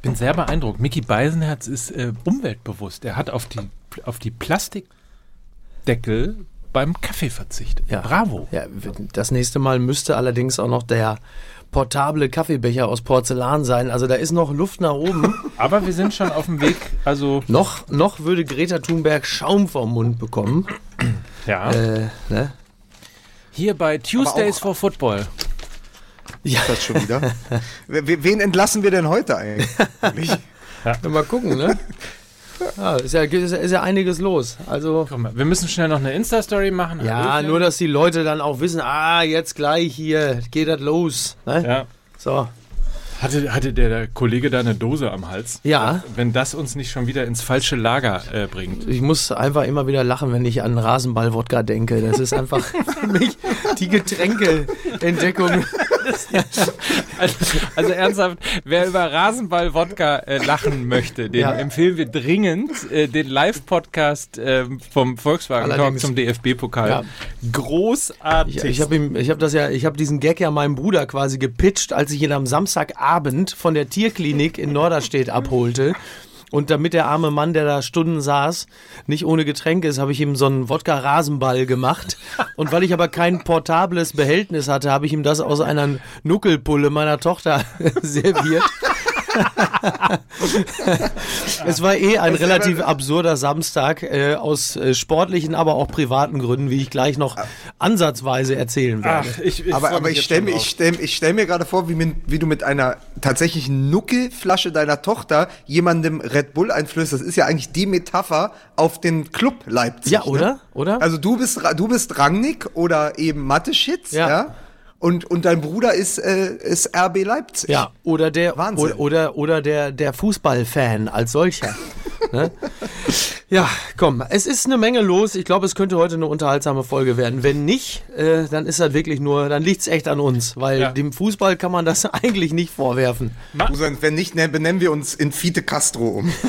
Ich bin sehr beeindruckt. Mickey Beisenherz ist äh, umweltbewusst. Er hat auf die, auf die Plastikdeckel beim Kaffee verzichtet. Ja. Bravo. Ja, das nächste Mal müsste allerdings auch noch der portable Kaffeebecher aus Porzellan sein. Also da ist noch Luft nach oben. Aber wir sind schon auf dem Weg. Also, noch, noch würde Greta Thunberg Schaum vom Mund bekommen. ja. Äh, ne? Hier bei Tuesdays for Football. Ja, Das schon wieder. We- Wen entlassen wir denn heute eigentlich? mal gucken, ne? Ja, ist ja, ist ja, ist ja einiges los. Also, Guck mal, wir müssen schnell noch eine Insta-Story machen. ja, Hallöchen. nur, dass die Leute dann auch wissen, ah, jetzt gleich hier, geht das los. Ne? Ja. So, Hatte, hatte der, Kollege da eine Dose am Hals? ja. Wenn das uns nicht schon wieder ins falsche Lager äh, bringt. Ich muss einfach immer wieder lachen, wenn ich an Rasenball-Wodka denke. Das ist einfach für mich die Getränkeentdeckung. Also, also ernsthaft, wer über Rasenball-Wodka äh, lachen möchte, den Ja. empfehlen wir dringend äh, den Live-Podcast äh, vom Volkswagen Talk zum DFB-Pokal. Ja. Großartig. Ich, ich habe ihm, ich habe das ja, ich habe diesen Gag ja meinem Bruder quasi gepitcht, als ich ihn am Samstagabend von der Tierklinik in Norderstedt abholte. Und damit der arme Mann, der da Stunden saß, nicht ohne Getränk ist, habe ich ihm so einen Wodka-Rasenball gemacht. Und weil ich aber kein portables Behältnis hatte, habe ich ihm das aus einer Nuckelpulle meiner Tochter serviert. es war eh ein relativ absurder Samstag äh, aus äh, sportlichen, aber auch privaten Gründen, wie ich gleich noch ansatzweise erzählen werde. Ach, ich, ich aber aber ich stelle mir, ich stell, ich stell mir gerade vor, wie, min- wie du mit einer tatsächlichen Nuckelflasche deiner Tochter jemandem Red Bull einflößt. Das ist ja eigentlich die Metapher auf den Club Leipzig. Ja, oder? Ne? Oder? Also du bist, Ra- du bist Rangnick oder eben Mathe-Schitz, Ja. ja. Und, und dein Bruder ist, äh, ist RB Leipzig. Ja, oder der Wahnsinn. oder oder, oder der der Fußballfan als solcher. ne? Ja, komm, es ist eine Menge los. Ich glaube, es könnte heute eine unterhaltsame Folge werden. Wenn nicht, äh, dann ist das wirklich nur, dann liegt's echt an uns, weil Ja. dem Fußball kann man das eigentlich nicht vorwerfen. Wenn nicht, ne, benennen wir uns in Fiete Castro um.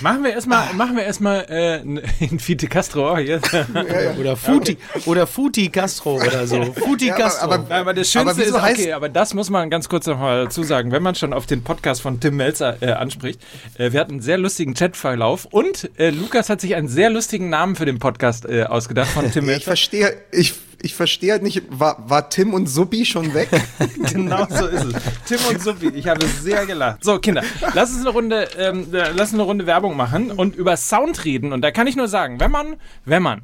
Machen wir erstmal, machen wir erstmal äh, in Fite Castro oh, hier. Oder Futi oder Futi Castro oder so. Futi Ja, aber- Castro. aber- Aber das Schönste Aber ist, okay, aber das muss man ganz kurz noch mal dazu sagen, wenn man schon auf den Podcast von Tim Melzer äh, anspricht. Äh, wir hatten einen sehr lustigen Chatverlauf und äh, Lukas hat sich einen sehr lustigen Namen für den Podcast äh, ausgedacht von Tim Ich Melzer. verstehe, ich, ich verstehe halt nicht, war, war Tim und Suppi schon weg? genau so ist es. Tim und Sophie, ich habe sehr gelacht. So, Kinder, lass uns eine Runde, ähm, äh, lass uns eine Runde Werbung machen und über Sound reden. Und da kann ich nur sagen, wenn man, wenn man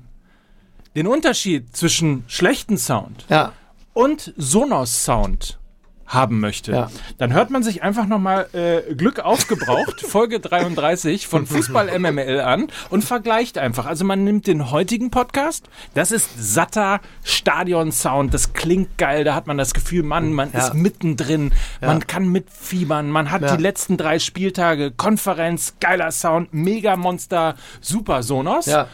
den Unterschied zwischen schlechten Sound ja, und Sonos Sound haben möchte, Ja. dann hört man sich einfach nochmal äh, Glück aufgebraucht, Folge 33 von Fußball MML an und vergleicht einfach. Also man nimmt den heutigen Podcast, das ist satter Stadion-Sound, das klingt geil, da hat man das Gefühl, Mann, man Ja. ist mittendrin, man kann mitfiebern, man hat Ja. die letzten drei Spieltage, Konferenz, geiler Sound, Mega Monster, super Sonos. Ja.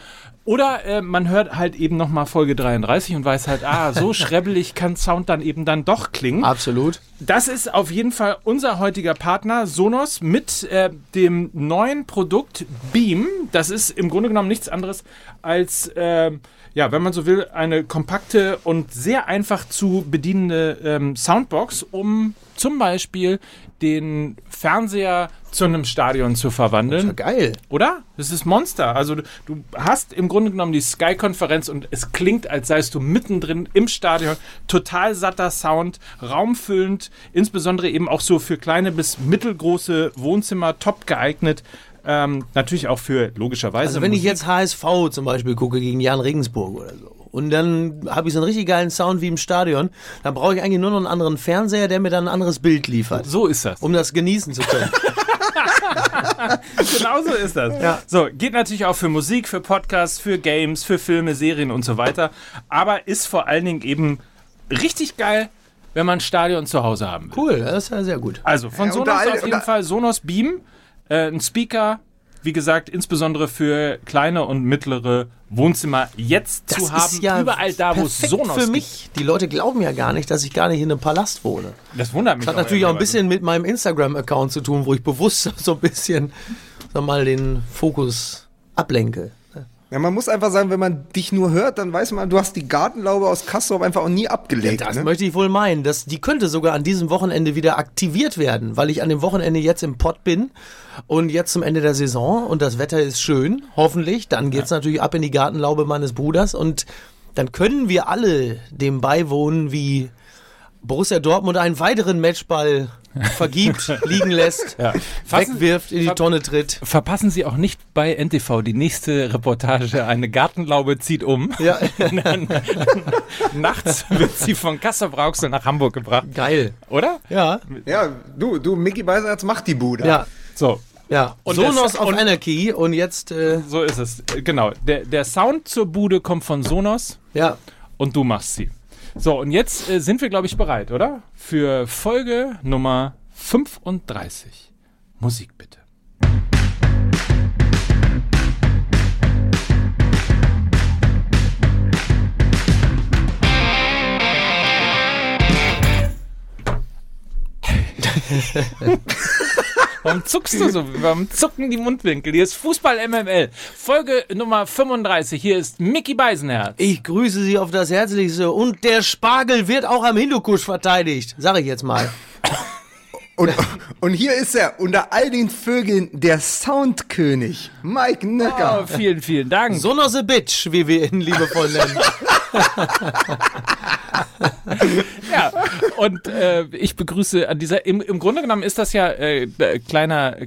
Oder äh, man hört halt eben nochmal Folge 33 und weiß halt, ah, so schrebbelig kann Sound dann eben dann doch klingen. absolut. Das ist auf jeden Fall unser heutiger Partner Sonos mit äh, dem neuen Produkt Beam. Das ist im Grunde genommen nichts anderes als, ähm, ja, wenn man so will, eine kompakte und sehr einfach zu bedienende ähm, Soundbox, um zum Beispiel den Fernseher zu einem Stadion zu verwandeln. Geil. Oder? Das ist Monster. Also du, du hast im Grunde genommen die Sky-Konferenz und es klingt, als seist du mittendrin im Stadion. Total satter Sound, raumfüllend, insbesondere eben auch so für kleine bis mittelgroße Wohnzimmer top geeignet. Ähm, natürlich auch für logischerweise. Also wenn ich jetzt HSV zum Beispiel gucke gegen Jan Regensburg oder so und dann habe ich so einen richtig geilen Sound wie im Stadion, dann brauche ich eigentlich nur noch einen anderen Fernseher, der mir dann ein anderes Bild liefert, So ist das. um das genießen zu können. genau so ist das. Ja. So, geht natürlich auch für Musik, für Podcasts, für Games, für Filme, Serien und so weiter. Aber ist vor allen Dingen eben richtig geil, wenn man ein Stadion zu Hause haben will. Cool, das ist ja sehr gut. Also von Ja, Sonos da- auf jeden Fall Sonos Beam, äh, ein Speaker, wie gesagt, insbesondere für kleine und mittlere Wohnzimmer jetzt zu haben. überall da, wo es perfekt Sonos für gibt. mich. Die Leute glauben ja gar nicht, dass ich gar nicht in einem Palast wohne. Das wundert mich. Das hat natürlich auch ein bisschen mit meinem Instagram-Account zu tun, wo ich bewusst so ein bisschen, sag mal, den Fokus ablenke. Ja, man muss einfach sagen, wenn man dich nur hört, dann weiß man, du hast die Gartenlaube aus Kassel einfach auch nie abgelegt. Das ne? möchte ich wohl meinen. Das, die könnte sogar an diesem Wochenende wieder aktiviert werden, weil ich an dem Wochenende jetzt im Pott bin und jetzt zum Ende der Saison und das Wetter ist schön, hoffentlich. Dann geht's natürlich ab in die Gartenlaube meines Bruders und dann können wir alle dem beiwohnen, wie Borussia Dortmund einen weiteren Matchball vergibt, liegen lässt, Fassen- wegwirft, in die Tonne tritt. Verpassen Sie auch nicht bei NTV die nächste Reportage. Eine Gartenlaube zieht um. Ja, Nachts wird sie von Kassel-Brauxel nach Hamburg gebracht. geil. Oder? Ja, Ja, du, du, Mickey Beisenherz macht die Bude. ja, So, ja. Und Sonos auf und- Anarchy und jetzt, äh, So ist es. Genau. Der, der Sound zur Bude kommt von Sonos ja. und du machst sie. So, und jetzt äh, sind wir, glaube ich, bereit, oder? Für Folge Nummer 35. Musik bitte. Warum zuckst du so? Warum zucken die Mundwinkel? Hier ist Fußball MML. Folge Nummer 35. Hier ist Mickey Beisenherz. Ich grüße Sie auf das Herzlichste und der Spargel wird auch am Hindukusch verteidigt, sag ich jetzt mal. Und, und hier ist er, unter all den Vögeln, der Soundkönig, Mike Nöcker. Oh, vielen, vielen Dank. Sonos a Bitch, wie wir ihn liebevoll nennen. Ja, und äh, ich begrüße an dieser, im, im Grunde genommen ist das ja äh, äh, kleiner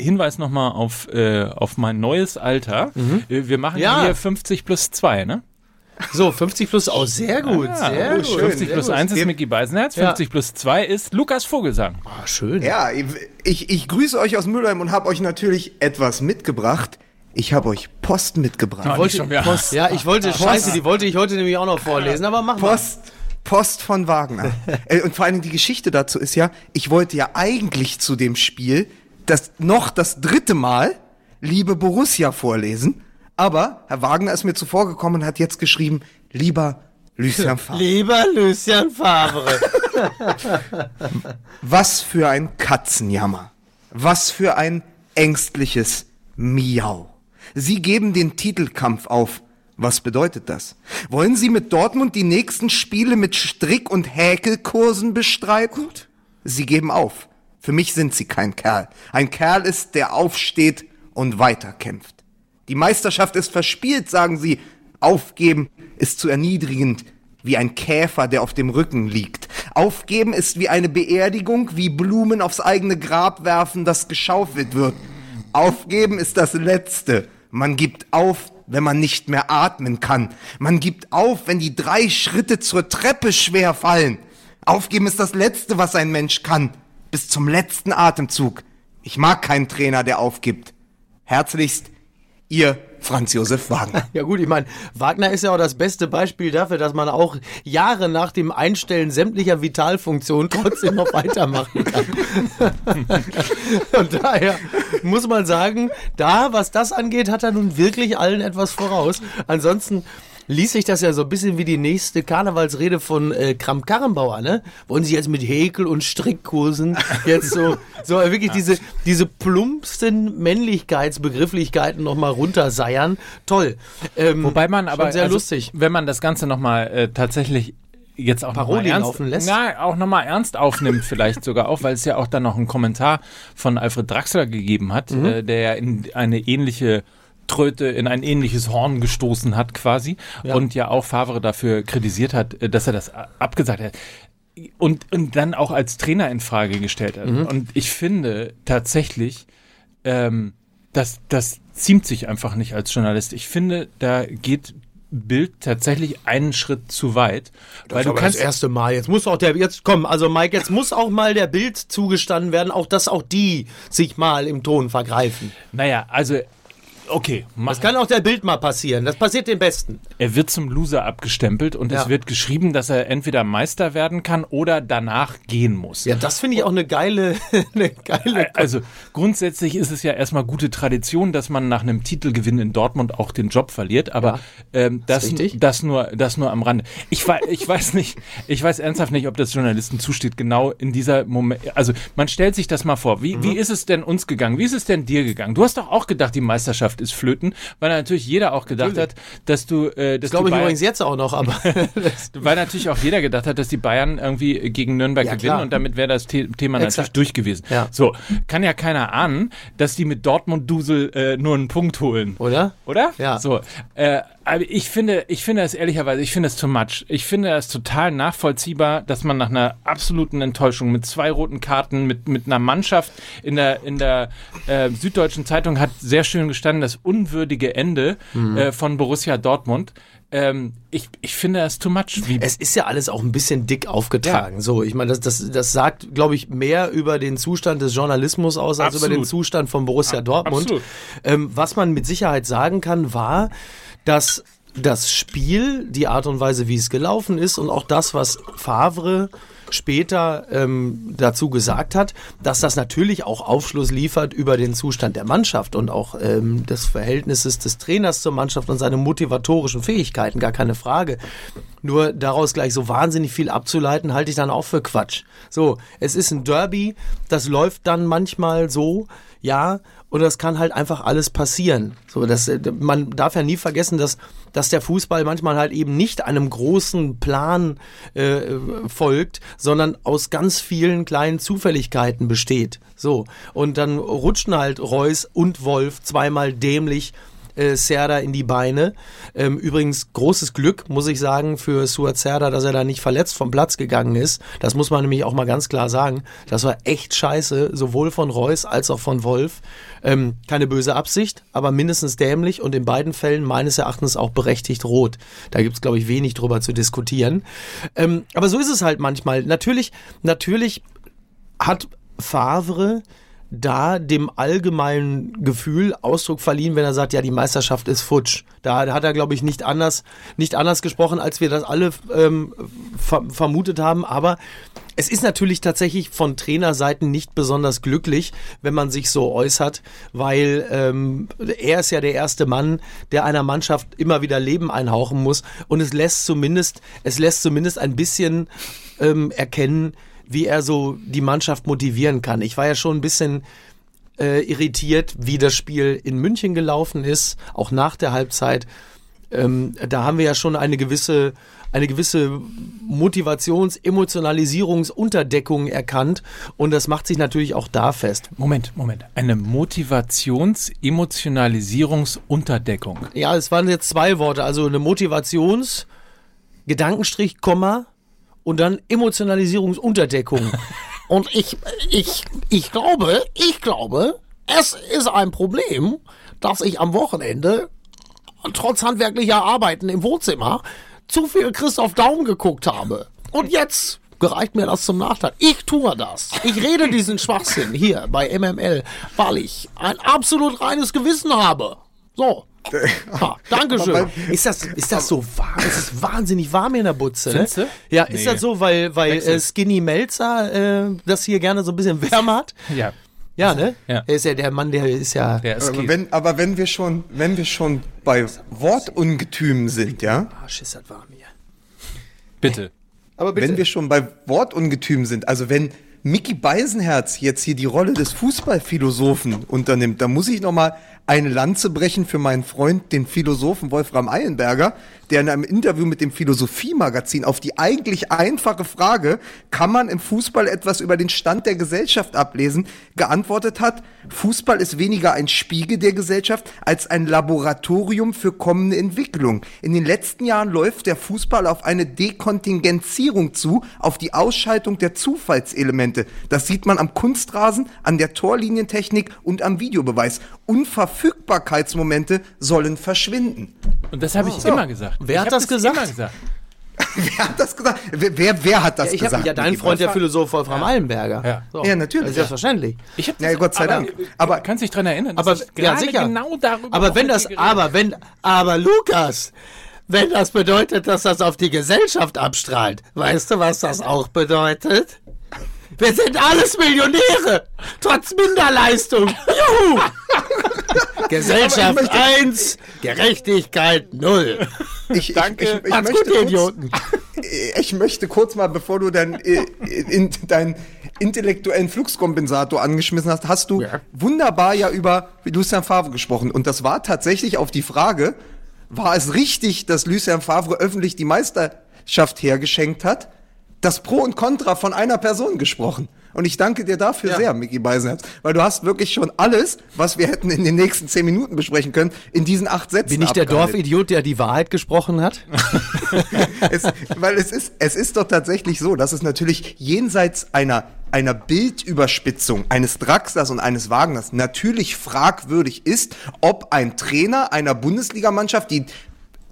Hinweis nochmal auf, äh, auf mein neues Alter. Äh, Wir machen Ja. hier 50 plus 2, ne? So, 50 plus aus, sehr gut, sehr oh, gut. schön. 50 sehr plus gut. 1 ist Mickey Beisenherz, Ja. 50 plus 2 ist Lukas Vogelsang. Ah, schön. Ja, ich, ich grüße euch aus Mülheim und habe euch natürlich etwas mitgebracht. Ich habe euch Post mitgebracht. nicht schon wieder. Post, ja, ich wollte, scheiße, die wollte ich heute nämlich auch noch vorlesen, aber mach mal. Post, Post von Wagner. Äh, und vor allen Dingen die Geschichte dazu ist ja, ich wollte ja eigentlich zu dem Spiel das noch das dritte Mal Liebe Borussia vorlesen, aber Herr Wagner ist mir zuvor gekommen und hat jetzt geschrieben, lieber Lucien Favre. Lieber Lucien Favre. Was für ein Katzenjammer. Was für ein ängstliches Miau. Sie geben den Titelkampf auf. Was bedeutet das? Wollen Sie mit Dortmund die nächsten Spiele mit Strick- und Häkelkursen bestreiten? Sie geben auf. Für mich sind Sie kein Kerl. Ein Kerl ist, der aufsteht und weiterkämpft. Die Meisterschaft ist verspielt, sagen Sie. Aufgeben ist zu erniedrigend, wie ein Käfer, der auf dem Rücken liegt. Aufgeben ist wie eine Beerdigung, wie Blumen aufs eigene Grab werfen, das geschaufelt wird. Aufgeben ist das Letzte. Man gibt auf, wenn man nicht mehr atmen kann. Man gibt auf, wenn die drei Schritte zur Treppe schwer fallen. Aufgeben ist das Letzte, was ein Mensch kann. Bis zum letzten Atemzug. Ich mag keinen Trainer, der aufgibt. Herzlichst, Ihr Franz Josef Wagner. Ja gut, ich meine, Wagner ist ja auch das beste Beispiel dafür, dass man auch Jahre nach dem Einstellen sämtlicher Vitalfunktionen trotzdem noch weitermachen kann. Und daher muss man sagen, da, was das angeht, hat er nun wirklich allen etwas voraus. Ansonsten ließ sich das ja so ein bisschen wie die nächste Karnevalsrede von äh, Kramp Karrenbauer, ne? Wollen Sie jetzt mit Häkel- und Strickkursen jetzt so, so wirklich diese, diese plumpsten Männlichkeitsbegrifflichkeiten nochmal runterseiern? Toll. Ähm, Wobei man aber, sehr also, lustig. wenn man das Ganze nochmal äh, tatsächlich jetzt auch Paroli nochmal ernst, laufen lässt? Na, auch nochmal ernst aufnimmt, vielleicht sogar auch, weil es ja auch dann noch einen Kommentar von Alfred Draxler gegeben hat, Mhm. äh, der ja in eine ähnliche Tröte in ein ähnliches Horn gestoßen hat quasi Ja. und ja auch Favre dafür kritisiert hat, äh, dass er das abgesagt hat und, und dann auch als Trainer in Frage gestellt hat. Mhm. Und ich finde tatsächlich, ähm, das, das ziemt sich einfach nicht als Journalist. Ich finde, da geht Bild tatsächlich einen Schritt zu weit. weil du kannst das erste Mal. Jetzt muss auch der, jetzt komm, also Mike, jetzt muss auch mal der Bild zugestanden werden, auch dass auch die sich mal im Ton vergreifen. Naja, also, okay. Mach, Das kann auch der Bild mal passieren. Das passiert den Besten. er wird zum Loser abgestempelt und Ja. es wird geschrieben, dass er entweder Meister werden kann oder danach gehen muss. Ja, das finde ich auch eine geile, eine geile. Also grundsätzlich ist es ja erstmal gute Tradition, dass man nach einem Titelgewinn in Dortmund auch den Job verliert, aber ähm, das, richtig. das nur das nur am Rande. Ich, ich weiß nicht, ich weiß ernsthaft nicht, ob das Journalisten zusteht, genau in dieser Moment. Also man stellt sich das mal vor. Wie, Mhm. wie ist es denn uns gegangen? Wie ist es denn dir gegangen? Du hast doch auch gedacht, die Meisterschaft Mannschaft ist flöten, weil natürlich jeder auch gedacht hat, dass du, äh, dass Das glaube ich Bayern, übrigens jetzt auch noch, aber weil natürlich auch jeder gedacht hat, dass die Bayern irgendwie gegen Nürnberg Ja, gewinnen klar. und damit wäre das The Thema Exakt. natürlich durch gewesen. Ja. So, kann ja keiner ahnen, dass die mit Dortmund-Dusel äh, nur einen Punkt holen. oder? Oder? Ja. So. Äh, aber ich finde, ich finde es ehrlicherweise, ich finde es too much. Ich finde es total nachvollziehbar, dass man nach einer absoluten Enttäuschung mit zwei roten Karten, mit, mit einer Mannschaft in der, in der äh, Süddeutschen Zeitung hat sehr schön gestanden, das unwürdige Ende Mhm. äh, von Borussia Dortmund. Ähm, ich, ich finde es too much. Wie, Es ist ja alles auch ein bisschen dick aufgetragen. So, ich meine, das, das, das sagt, glaube ich, mehr über den Zustand des Journalismus aus als Absolut. über den Zustand von Borussia Dortmund. Ähm, was man mit Sicherheit sagen kann, war, dass das Spiel, die Art und Weise, wie es gelaufen ist und auch das, was Favre später ähm, dazu gesagt hat, dass das natürlich auch Aufschluss liefert über den Zustand der Mannschaft und auch ähm, des Verhältnisses des Trainers zur Mannschaft und seine motivatorischen Fähigkeiten, gar keine Frage. Nur daraus gleich so wahnsinnig viel abzuleiten, halte ich dann auch für Quatsch. So, es ist ein Derby, das läuft dann manchmal so, ja, und das kann halt einfach alles passieren. So, das, äh, man darf ja nie vergessen, dass, dass der Fußball manchmal halt eben nicht einem großen Plan äh, folgt, sondern aus ganz vielen kleinen Zufälligkeiten besteht. So, und dann rutschen halt Reus und Wolf zweimal dämlich äh, Serda in die Beine. Ähm, übrigens großes Glück, muss ich sagen, für Suat Serda, dass er da nicht verletzt vom Platz gegangen ist. Das muss man nämlich auch mal ganz klar sagen. Das war echt scheiße, sowohl von Reus als auch von Wolf. Ähm, keine böse Absicht, aber mindestens dämlich und in beiden Fällen meines Erachtens auch berechtigt rot. Da gibt's glaube ich, wenig drüber zu diskutieren. Ähm, aber so ist es halt manchmal. Natürlich, natürlich hat Favre da dem allgemeinen Gefühl Ausdruck verliehen, wenn er sagt, ja, die Meisterschaft ist futsch. Da hat er, glaube ich, nicht anders, nicht anders gesprochen, als wir das alle ähm, ver vermutet haben. Aber es ist natürlich tatsächlich von Trainerseiten nicht besonders glücklich, wenn man sich so äußert, weil ähm, er ist ja der erste Mann, der einer Mannschaft immer wieder Leben einhauchen muss. Und es lässt zumindest, es lässt zumindest ein bisschen ähm, erkennen, wie er so die Mannschaft motivieren kann. Ich war ja schon ein bisschen äh, irritiert, wie das Spiel in München gelaufen ist, auch nach der Halbzeit. Ähm, da haben wir ja schon eine gewisse, eine gewisse Motivations-, Emotionalisierungsunterdeckung erkannt und das macht sich natürlich auch da fest. Moment, Moment. Eine Motivations-Emotionalisierungsunterdeckung. Ja, es waren jetzt zwei Worte, also eine Motivations-, Gedankenstrich, Komma und dann Emotionalisierungsunterdeckung. Und ich, ich, ich glaube, ich glaube, es ist ein Problem, dass ich am Wochenende, trotz handwerklicher Arbeiten im Wohnzimmer, zu viel Christoph Daum geguckt habe. Und jetzt gereicht mir das zum Nachteil. Ich tue das. Ich rede diesen Schwachsinn hier bei MML, weil ich ein absolut reines Gewissen habe. So. Ha, Dankeschön. Ist das, ist das so warm? Es ist wahnsinnig warm in der Butze. Ne? Findest du? Ja, ist Nee. das so, weil, weil äh, Skinny Melzer äh, das hier gerne so ein bisschen wärmer hat? Ja. Ja, ne? Ja. Er ist ja der Mann, der ist ja. Der ist Aber wenn, aber wenn wir schon, wenn wir schon bei Wortungetümen sind, ja, Arsch ist das warm hier. Bitte. Aber wenn wir schon bei Wortungetümen sind, also wenn Mickey Beisenherz jetzt hier die Rolle des Fußballphilosophen unternimmt, dann muss ich noch mal eine Lanze brechen für meinen Freund, den Philosophen Wolfram Eilenberger, der in einem Interview mit dem Philosophiemagazin auf die eigentlich einfache Frage, kann man im Fußball etwas über den Stand der Gesellschaft ablesen, geantwortet hat, Fußball ist weniger ein Spiegel der Gesellschaft als ein Laboratorium für kommende Entwicklung. In den letzten Jahren läuft der Fußball auf eine Dekontingenzierung zu, auf die Ausschaltung der Zufallselemente. Das sieht man am Kunstrasen, an der Torlinientechnik und am Videobeweis. Unverfügbarkeitsmomente sollen verschwinden. Und das habe ich immer gesagt. Wer ich hat hab das gesagt? Immer gesagt. Wer hat das gesagt? Wer, wer, wer hat das ich gesagt? habe ja dein? Freund, der Philosoph Wolfram Eilenberger. Ja. So. Ja, natürlich. Das ist selbstverständlich. Ich hab Ja, Gott sei Dank. Aber Aber- kannst dich dran erinnern? Aber ich ja, sicher. Genau darüber aber wenn das, aber wenn, aber Lukas, wenn das bedeutet, dass das auf die Gesellschaft abstrahlt, weißt du, was das auch bedeutet? Wir sind alles Millionäre, trotz Minderleistung. Juhu! Gesellschaft 1, Gerechtigkeit 0. Ich, Danke. Ich, ich, ich, Macht's möchte gut, ihr kurz, Idioten. ich möchte kurz mal, bevor du dann äh, in dein intellektuellen Fluxkompensator angeschmissen hast, hast du Ja. wunderbar ja über Lucien Favre gesprochen. Und das war tatsächlich auf die Frage, war es richtig, dass Lucien Favre öffentlich die Meisterschaft hergeschenkt hat? Das Pro und Contra von einer Person gesprochen. Und ich danke dir dafür sehr, Micky Beisenherz, weil du hast wirklich schon alles, was wir hätten in den nächsten zehn Minuten besprechen können, in diesen acht Sätzen Bin ich der abgehandelt. Dorfidiot, der die Wahrheit gesprochen hat? es, weil es ist, es ist doch tatsächlich so, dass es natürlich jenseits einer, einer Bildüberspitzung eines Draxlers und eines Wagners natürlich fragwürdig ist, ob ein Trainer einer Bundesligamannschaft, die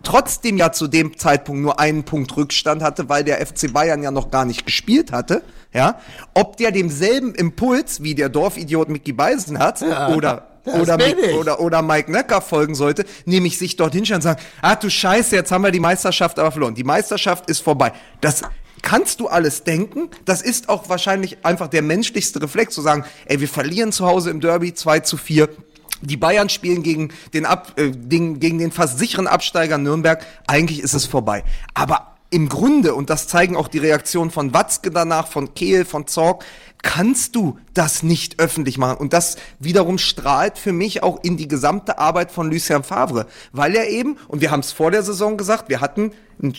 trotzdem ja zu dem Zeitpunkt nur einen Punkt Rückstand hatte, weil der FC Bayern ja noch gar nicht gespielt hatte, ja, ob der demselben Impuls wie der Dorfidiot Mickey Beisenherz oder das oder, ich. oder, oder Mike Nöcker folgen sollte, nämlich sich dorthin stellen und sagen, ah du Scheiße, jetzt haben wir die Meisterschaft aber verloren. Die Meisterschaft ist vorbei. Das kannst du alles denken. Das ist auch wahrscheinlich einfach der menschlichste Reflex, zu sagen, ey, wir verlieren zu Hause im Derby 2 zu 4. Die Bayern spielen gegen den, Ab, äh, den, gegen den fast sicheren Absteiger Nürnberg. Eigentlich ist es vorbei. Aber im Grunde, und das zeigen auch die Reaktionen von Watzke danach, von Kehl, von Zorg, kannst du das nicht öffentlich machen. Und das wiederum strahlt für mich auch in die gesamte Arbeit von Lucien Favre. Weil er eben, und wir haben es vor der Saison gesagt, wir hatten ein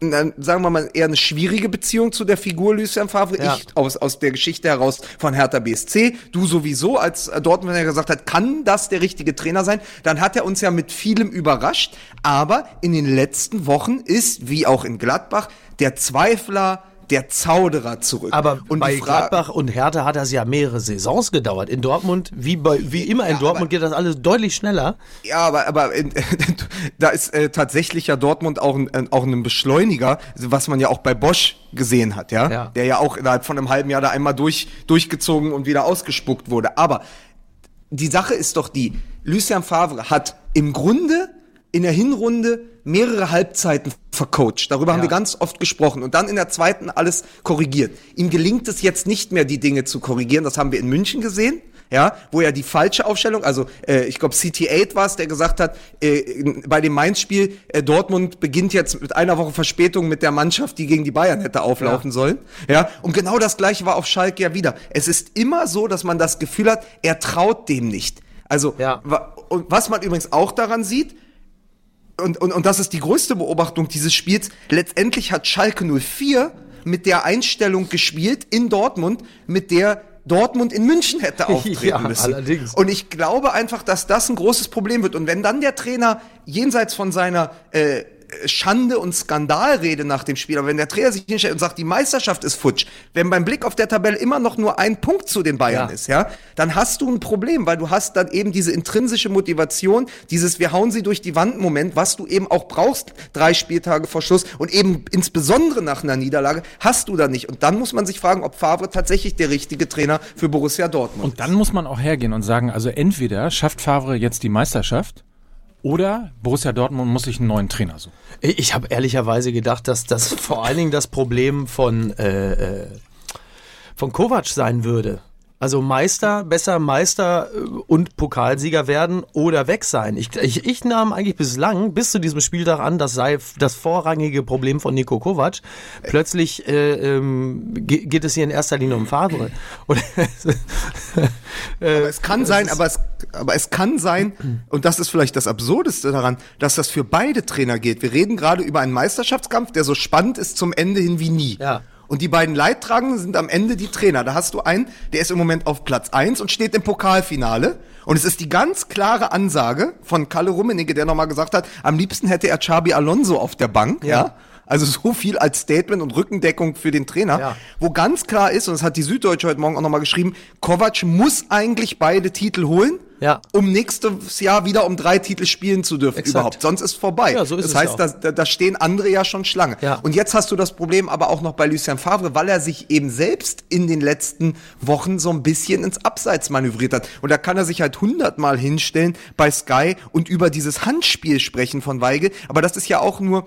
na, sagen wir mal, eher eine schwierige Beziehung zu der Figur Lucien Favre. Ja. Ich aus, aus der Geschichte heraus von Hertha BSC. Du sowieso, als äh, Dortmund ja gesagt hat, kann das der richtige Trainer sein? Dann hat er uns ja mit vielem überrascht. Aber in den letzten Wochen ist, wie auch in Gladbach, der Zweifler, der Zauderer zurück. Aber und bei Gladbach und Hertha hat das ja mehrere Saisons gedauert. In Dortmund, wie, bei, wie immer in Dortmund, geht das alles deutlich schneller. Ja, aber, aber in, da ist äh, tatsächlich ja Dortmund auch ein, ein- auch ein Beschleuniger, was man ja auch bei Bosch gesehen hat, ja? Ja. Der ja auch innerhalb von einem halben Jahr da einmal durch, durchgezogen und wieder ausgespuckt wurde. Aber die Sache ist doch die, Lucien Favre hat im Grunde in der Hinrunde mehrere Halbzeiten vercoacht. Darüber haben wir ganz oft gesprochen und dann in der zweiten alles korrigiert. Ihm gelingt es jetzt nicht mehr, die Dinge zu korrigieren. Das haben wir in München gesehen. Ja, wo er die falsche Aufstellung, also äh, ich glaube CT8 war es, der gesagt hat, äh, bei dem Mainz-Spiel, äh, Dortmund beginnt jetzt mit einer Woche Verspätung mit der Mannschaft, die gegen die Bayern hätte auflaufen sollen. Ja, und genau das gleiche war auf Schalke ja wieder. Es ist immer so, dass man das Gefühl hat, er traut dem nicht. Also, Ja. wa- und was man übrigens auch daran sieht, und, und, und das ist die größte Beobachtung dieses Spiels. Letztendlich hat Schalke 04 mit der Einstellung gespielt in Dortmund, mit der Dortmund in München hätte auftreten Ja, müssen. allerdings. Und ich glaube einfach, dass das ein großes Problem wird. Und wenn dann der Trainer jenseits von seiner äh, Schande und Skandalrede nach dem Spiel, aber wenn der Trainer sich hinstellt und sagt, die Meisterschaft ist futsch, wenn beim Blick auf der Tabelle immer noch nur ein Punkt zu den Bayern Ja. ist, ja, dann hast du ein Problem, weil du hast dann eben diese intrinsische Motivation, dieses wir hauen sie durch die Wand Moment, was du eben auch brauchst, drei Spieltage vor Schluss und eben insbesondere nach einer Niederlage, hast du da nicht. Und dann muss man sich fragen, ob Favre tatsächlich der richtige Trainer für Borussia Dortmund Und dann muss man auch hergehen und sagen, also entweder schafft Favre jetzt die Meisterschaft oder Borussia Dortmund muss sich einen neuen Trainer suchen. Ich habe ehrlicherweise gedacht, dass das vor allen Dingen das Problem von, äh, äh, von Kovac sein würde. Also Meister, besser Meister äh, und Pokalsieger werden oder weg sein. Ich, ich, ich nahm eigentlich bislang, bis zu diesem Spieltag an, das sei das vorrangige Problem von Nico Kovac. Plötzlich äh, ähm, ge- geht es hier in erster Linie um Favre. Und, Aber es kann sein, aber es, aber es kann sein, und das ist vielleicht das Absurdeste daran, dass das für beide Trainer gilt. Wir reden gerade über einen Meisterschaftskampf, der so spannend ist zum Ende hin wie nie. Ja. Und die beiden Leidtragenden sind am Ende die Trainer. Da hast du einen, der ist im Moment auf Platz eins und steht im Pokalfinale. Und es ist die ganz klare Ansage von Kalle Rummenigge, der nochmal gesagt hat, am liebsten hätte er Xabi Alonso auf der Bank, ja. Also so viel als Statement und Rückendeckung für den Trainer. Ja. Wo ganz klar ist, und das hat die Süddeutsche heute Morgen auch nochmal geschrieben, Kovac muss eigentlich beide Titel holen, Ja. um nächstes Jahr wieder um drei Titel spielen zu dürfen Exakt. überhaupt. Sonst ist vorbei. Ja, so ist das heißt, da, da, stehen andere ja schon Schlange. Ja. Und jetzt hast du das Problem aber auch noch bei Lucien Favre, weil er sich eben selbst in den letzten Wochen so ein bisschen ins Abseits manövriert hat. Und da kann er sich halt hundertmal hinstellen bei Sky und über dieses Handspiel sprechen von Weigel. Aber das ist ja auch nur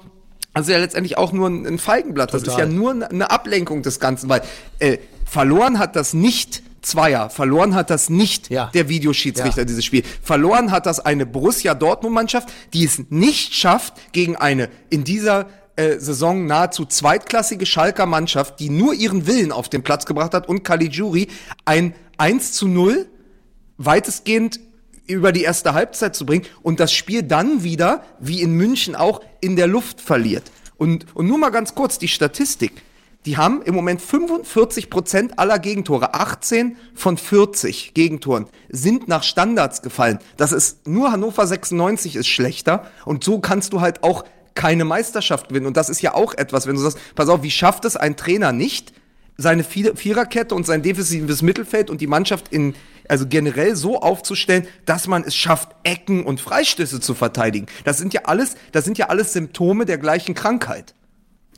also ja letztendlich auch nur ein Feigenblatt. Das ist Total. ja nur eine- eine Ablenkung des Ganzen, weil äh, verloren hat das nicht Zweier, verloren hat das nicht Ja. der Videoschiedsrichter Ja. dieses Spiel. Verloren hat das eine Borussia Dortmund Mannschaft, die es nicht schafft, gegen eine in dieser äh, Saison nahezu zweitklassige Schalker Mannschaft, die nur ihren Willen auf den Platz gebracht hat und Caligiuri ein 1 zu 0 weitestgehend über die erste Halbzeit zu bringen und das Spiel dann wieder, wie in München auch, in der Luft verliert. Und, und nur mal ganz kurz die Statistik. Die haben im Moment 45 Prozent aller Gegentore, 18 von 40 Gegentoren, sind nach Standards gefallen. Das ist nur Hannover 96 ist schlechter und so kannst du halt auch keine Meisterschaft gewinnen. Und das ist ja auch etwas, wenn du sagst, pass auf, wie schafft es ein Trainer nicht, seine Viererkette und sein defensives Mittelfeld und die Mannschaft in, also generell so aufzustellen, dass man es schafft, Ecken und Freistöße zu verteidigen. Das sind ja alles, das sind ja alles Symptome der gleichen Krankheit.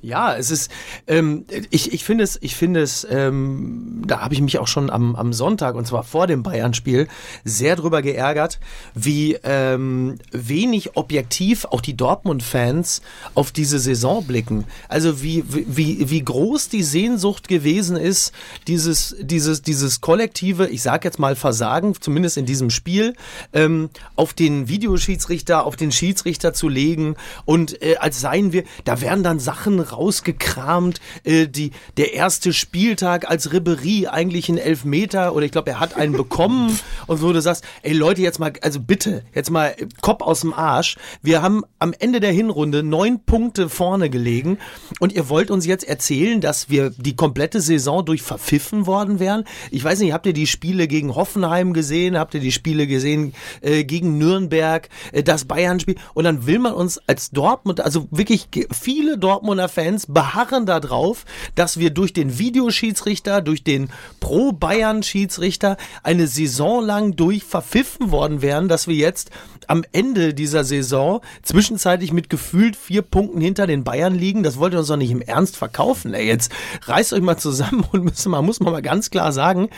Ja, es ist, ähm, ich, ich finde es, ich finde es, ähm, da habe ich mich auch schon am, am Sonntag, und zwar vor dem Bayern-Spiel, sehr drüber geärgert, wie ähm, wenig objektiv auch die Dortmund-Fans auf diese Saison blicken. Also wie, wie, wie groß die Sehnsucht gewesen ist, dieses, dieses, dieses kollektive, ich sag jetzt mal Versagen, zumindest in diesem Spiel, ähm, auf den Videoschiedsrichter, auf den Schiedsrichter zu legen und äh, als seien wir, da werden dann Sachen rausgekramt. Äh, die, der erste Spieltag, als Ribery eigentlich einen Elfmeter oder ich glaube, er hat einen bekommen und so, du sagst, ey Leute, jetzt mal, also bitte, jetzt mal Kopf aus dem Arsch. Wir haben am Ende der Hinrunde neun Punkte vorne gelegen und ihr wollt uns jetzt erzählen, dass wir die komplette Saison durch verpfiffen worden wären. Ich weiß nicht, habt ihr die Spiele gegen Hoffenheim gesehen? Habt ihr die Spiele gesehen äh, gegen Nürnberg? Äh, das Bayern-Spiel? Und dann will man uns als Dortmund, also wirklich viele Dortmunder Fans beharren darauf, dass wir durch den Videoschiedsrichter, durch den Pro-Bayern-Schiedsrichter eine Saison lang durch verpfiffen worden wären, dass wir jetzt am Ende dieser Saison zwischenzeitlich mit gefühlt vier Punkten hinter den Bayern liegen. Das wollt ihr uns doch nicht im Ernst verkaufen. Ey, jetzt reißt euch mal zusammen und müssen mal, muss man mal ganz klar sagen,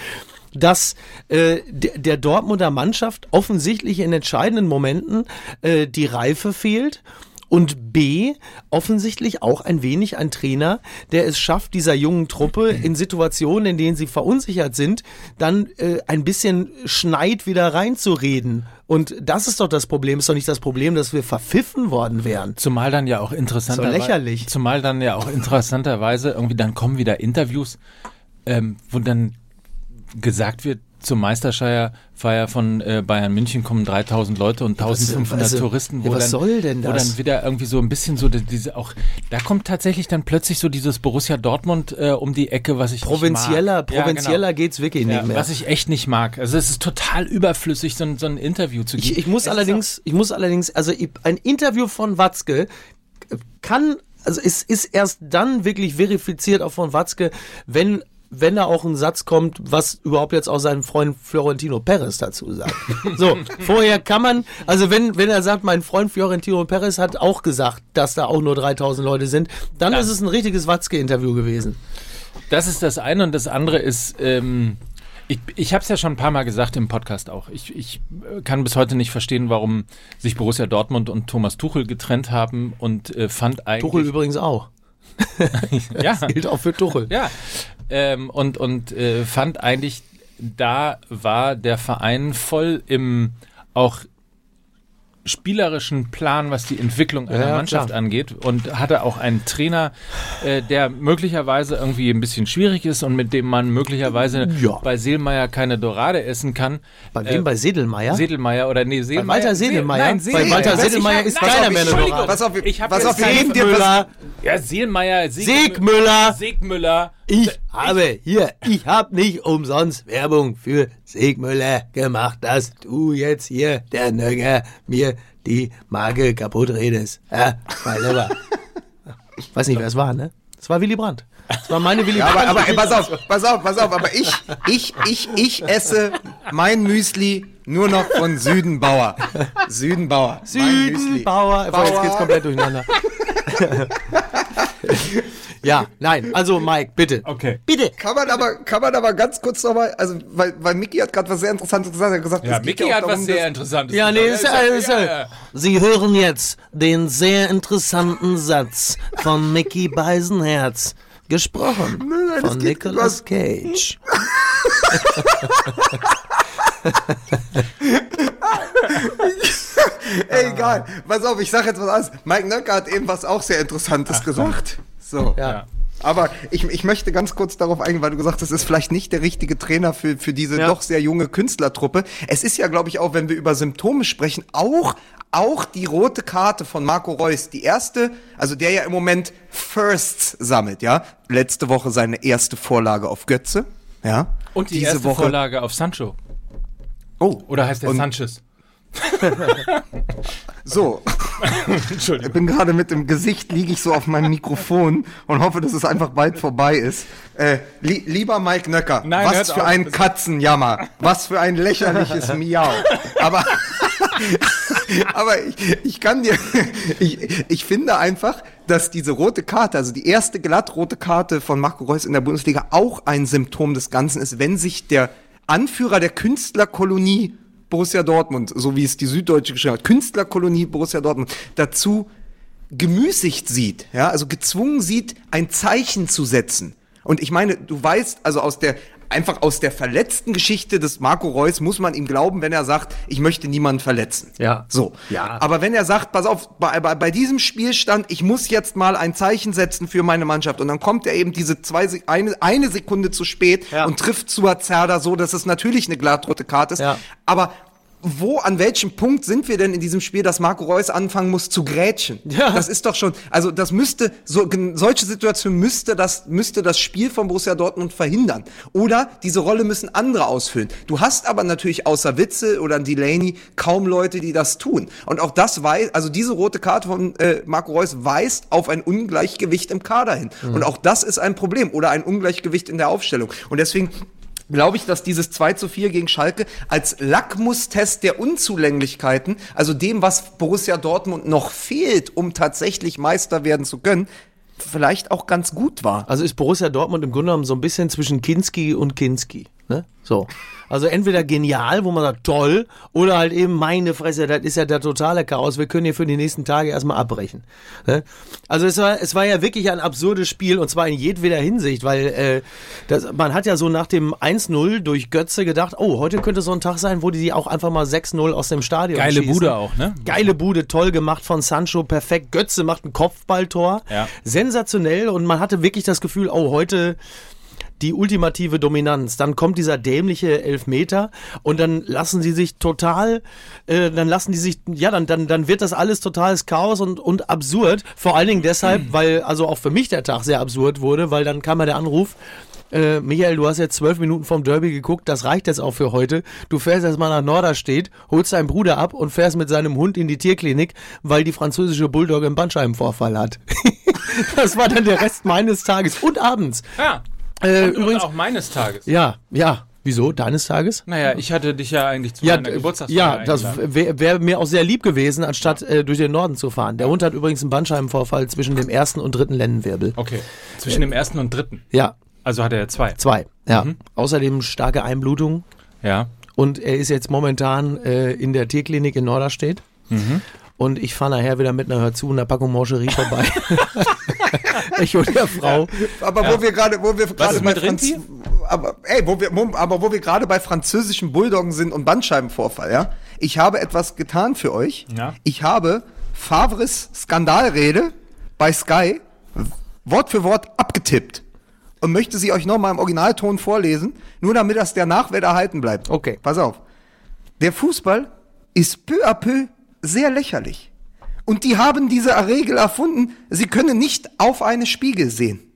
dass äh, der Dortmunder Mannschaft offensichtlich in entscheidenden Momenten äh, die Reife fehlt und B, offensichtlich auch ein wenig ein Trainer, der es schafft, dieser jungen Truppe in Situationen, in denen sie verunsichert sind, dann äh, ein bisschen Schneid wieder reinzureden. Und das ist doch das Problem, ist doch nicht das Problem, dass wir verpfiffen worden wären. Zumal dann ja auch interessanterweise. lächerlich. Zumal dann ja auch interessanterweise irgendwie dann kommen wieder Interviews, ähm, wo dann gesagt wird, zur Meisterfeier von äh, Bayern München kommen 3000 Leute und 1500 also, Touristen. Wo ja, was dann, soll denn das? Wo dann wieder irgendwie so ein bisschen so diese auch, da kommt tatsächlich dann plötzlich so dieses Borussia Dortmund äh, um die Ecke, was ich Provinzieller, nicht mag. provinzieller ja, genau. geht's wirklich ja, nicht mehr. Was ich echt nicht mag. Also es ist total überflüssig, so ein, so ein Interview zu geben. Ich, ich muss es allerdings, ich muss allerdings, also ein Interview von Watzke kann also es ist erst dann wirklich verifiziert auch von Watzke, wenn wenn da auch ein Satz kommt, was überhaupt jetzt auch sein Freund Florentino Perez dazu sagt. So, vorher kann man, also wenn, wenn er sagt, mein Freund Florentino Perez hat auch gesagt, dass da auch nur 3000 Leute sind, dann ja. ist es ein richtiges Watzke-Interview gewesen. Das ist das eine und das andere ist, ähm, ich, ich habe es ja schon ein paar Mal gesagt im Podcast auch. Ich, ich kann bis heute nicht verstehen, warum sich Borussia Dortmund und Thomas Tuchel getrennt haben und äh, fand eigentlich. Tuchel übrigens auch. ja. Das gilt auch für Tuchel. Ja, ähm, und, und äh, fand eigentlich, da war der Verein voll im auch spielerischen Plan, was die Entwicklung einer ja, Mannschaft klar. angeht und hatte auch einen Trainer, äh, der möglicherweise irgendwie ein bisschen schwierig ist und mit dem man möglicherweise ja. bei Seelmeier keine Dorade essen kann. Bei wem? Äh, bei Sedelmeier? Sedelmeier oder nee, Sedelmeier. Bei Walter Sedelmeier? Nein, Sedelmeier. Bei Walter Sedelmeier ist keiner mehr eine Dorade. Pass auf, ich hab pass auf, was. Ja, Seelmeier, Segmüller. Segmüller. Ich habe hier, ich habe nicht umsonst Werbung für Segmüller gemacht, dass du jetzt hier, der Nögger, mir die Marke kaputt redest. Ja, mein Lieber. Weiß nicht, wer es war, ne? Es war Willy Brandt. Das war meine Willy ja, Brandt. Aber, aber pass auf, pass auf, pass auf, aber ich, ich, ich, ich esse mein Müsli nur noch von Südenbauer. Südenbauer. Südenbauer. Bauer. Jetzt geht's komplett durcheinander. Ja, nein, also Mike, bitte. Okay. Bitte. Kann man aber, kann man aber ganz kurz nochmal, also, weil, weil Micky hat gerade was sehr Interessantes gesagt, er hat gesagt, ja, Micky hat darum, was sehr Interessantes ja, nee, gesagt. Ja, ist ja, ja, Sie hören jetzt den sehr interessanten Satz von Micky Beisenherz, gesprochen nein, nein, von Nicolas Cage. Egal. Pass auf, ich sag jetzt was anderes. Mike Nöcker hat eben was auch sehr Interessantes gesagt. So. Ja. Aber ich, ich möchte ganz kurz darauf eingehen, weil du gesagt hast, es ist vielleicht nicht der richtige Trainer für, für diese Ja. doch sehr junge Künstlertruppe. Es ist ja, glaube ich, auch, wenn wir über Symptome sprechen, auch, auch die rote Karte von Marco Reus. Die erste, also der ja im Moment Firsts sammelt, ja. Letzte Woche seine erste Vorlage auf Götze, ja. Und die Diese erste Woche- Vorlage auf Sancho. Oh, Oder heißt der Sanchez? so. Ich bin gerade mit dem Gesicht, liege ich so auf meinem Mikrofon und hoffe, dass es einfach bald vorbei ist. Äh, li lieber Mike Nöcker, Nein, was für auf, ein Katzenjammer, was für ein lächerliches Miau. Aber, aber ich, ich kann dir, ich, ich finde einfach, dass diese rote Karte, also die erste glattrote Karte von Marco Reus in der Bundesliga auch ein Symptom des Ganzen ist, wenn sich der Anführer der Künstlerkolonie Borussia Dortmund, so wie es die Süddeutsche geschrieben hat, Künstlerkolonie Borussia Dortmund, dazu gemüßigt sieht, ja, also gezwungen sieht, ein Zeichen zu setzen. Und ich meine, du weißt, also aus der, einfach aus der verletzten Geschichte des Marco Reus muss man ihm glauben, wenn er sagt, ich möchte niemanden verletzen. Ja. So. Ja. Aber wenn er sagt, pass auf, bei, bei, bei diesem Spielstand, ich muss jetzt mal ein Zeichen setzen für meine Mannschaft und dann kommt er eben diese zwei, eine, eine Sekunde zu spät Ja. und trifft Suazerda so, dass es natürlich eine glattrote Karte ist. Ja. Aber wo, an welchem Punkt sind wir denn in diesem Spiel, dass Marco Reus anfangen muss zu grätschen? Ja. Das ist doch schon, also das müsste, so, solche Situationen müsste das, müsste das Spiel von Borussia Dortmund verhindern. Oder diese Rolle müssen andere ausfüllen. Du hast aber natürlich außer Witze oder Delaney kaum Leute, die das tun. Und auch das weiß, also diese rote Karte von äh, Marco Reus weist auf ein Ungleichgewicht im Kader hin. Und auch das ist ein Problem oder ein Ungleichgewicht in der Aufstellung. Und deswegen glaube ich, dass dieses 2 zu 4 gegen Schalke als Lackmustest der Unzulänglichkeiten, also dem, was Borussia Dortmund noch fehlt, um tatsächlich Meister werden zu können, vielleicht auch ganz gut war. Also ist Borussia Dortmund im Grunde genommen so ein bisschen zwischen Kinski und Kinski. Ne? So. Also entweder genial, wo man sagt, toll, oder halt eben, meine Fresse, das ist ja der totale Chaos. Wir können hier für die nächsten Tage erstmal abbrechen. Ne? Also es war, es war ja wirklich ein absurdes Spiel und zwar in jedweder Hinsicht, weil äh, das, man hat ja so nach dem 1-0 durch Götze gedacht, oh, heute könnte so ein Tag sein, wo die auch einfach mal 6-0 aus dem Stadion Geile schießen. Bude auch, ne? Geile Bude, toll gemacht von Sancho, perfekt. Götze macht ein Kopfballtor. Ja. Sensationell und man hatte wirklich das Gefühl, oh, heute die ultimative Dominanz. Dann kommt dieser dämliche Elfmeter und dann lassen sie sich total, äh, dann lassen die sich, ja, dann, dann, dann wird das alles totales Chaos und, und absurd. Vor allen Dingen deshalb, weil, also auch für mich der Tag sehr absurd wurde, weil dann kam ja der Anruf, äh, Michael, du hast jetzt zwölf Minuten vom Derby geguckt, das reicht jetzt auch für heute. Du fährst jetzt mal nach Norderstedt, holst deinen Bruder ab und fährst mit seinem Hund in die Tierklinik, weil die französische Bulldogge einen Bandscheibenvorfall hat. das war dann der Rest meines Tages und abends. Ja. Äh, und, übrigens, und auch meines Tages. ja, ja. Wieso? Deines Tages? Naja, ich hatte dich ja eigentlich zu Ja, meiner Geburtstagsfeier ja, das wäre wär mir auch sehr lieb gewesen, anstatt äh, durch den Norden zu fahren. Der Hund hat übrigens einen Bandscheibenvorfall zwischen dem ersten und dritten Lendenwirbel. Okay. Zwischen dem ersten und dritten. Ja, Also hatte er zwei. zwei. Ja. Mhm. Außerdem starke Einblutung Ja. und er ist jetzt momentan äh, in der Tierklinik in Norderstedt. Mhm. Und ich fahre nachher wieder mit einer Hör zu und einer Packung Moncherie vorbei. ich und der Frau. Aber wo wir gerade, wo wir gerade bei mit Franz aber ey, wo wir, aber wo wir gerade bei französischen Bulldoggen sind und Bandscheibenvorfall, ja? Ich habe etwas getan für euch. Ja. Ich habe Favres Skandalrede bei Sky Wort für Wort abgetippt und möchte sie euch nochmal im Originalton vorlesen, nur damit das der Nachwelt erhalten bleibt. Okay. Pass auf. Der Fußball ist peu à peu sehr lächerlich. Und die haben diese Regel erfunden, sie können nicht auf eine Spiegel sehen.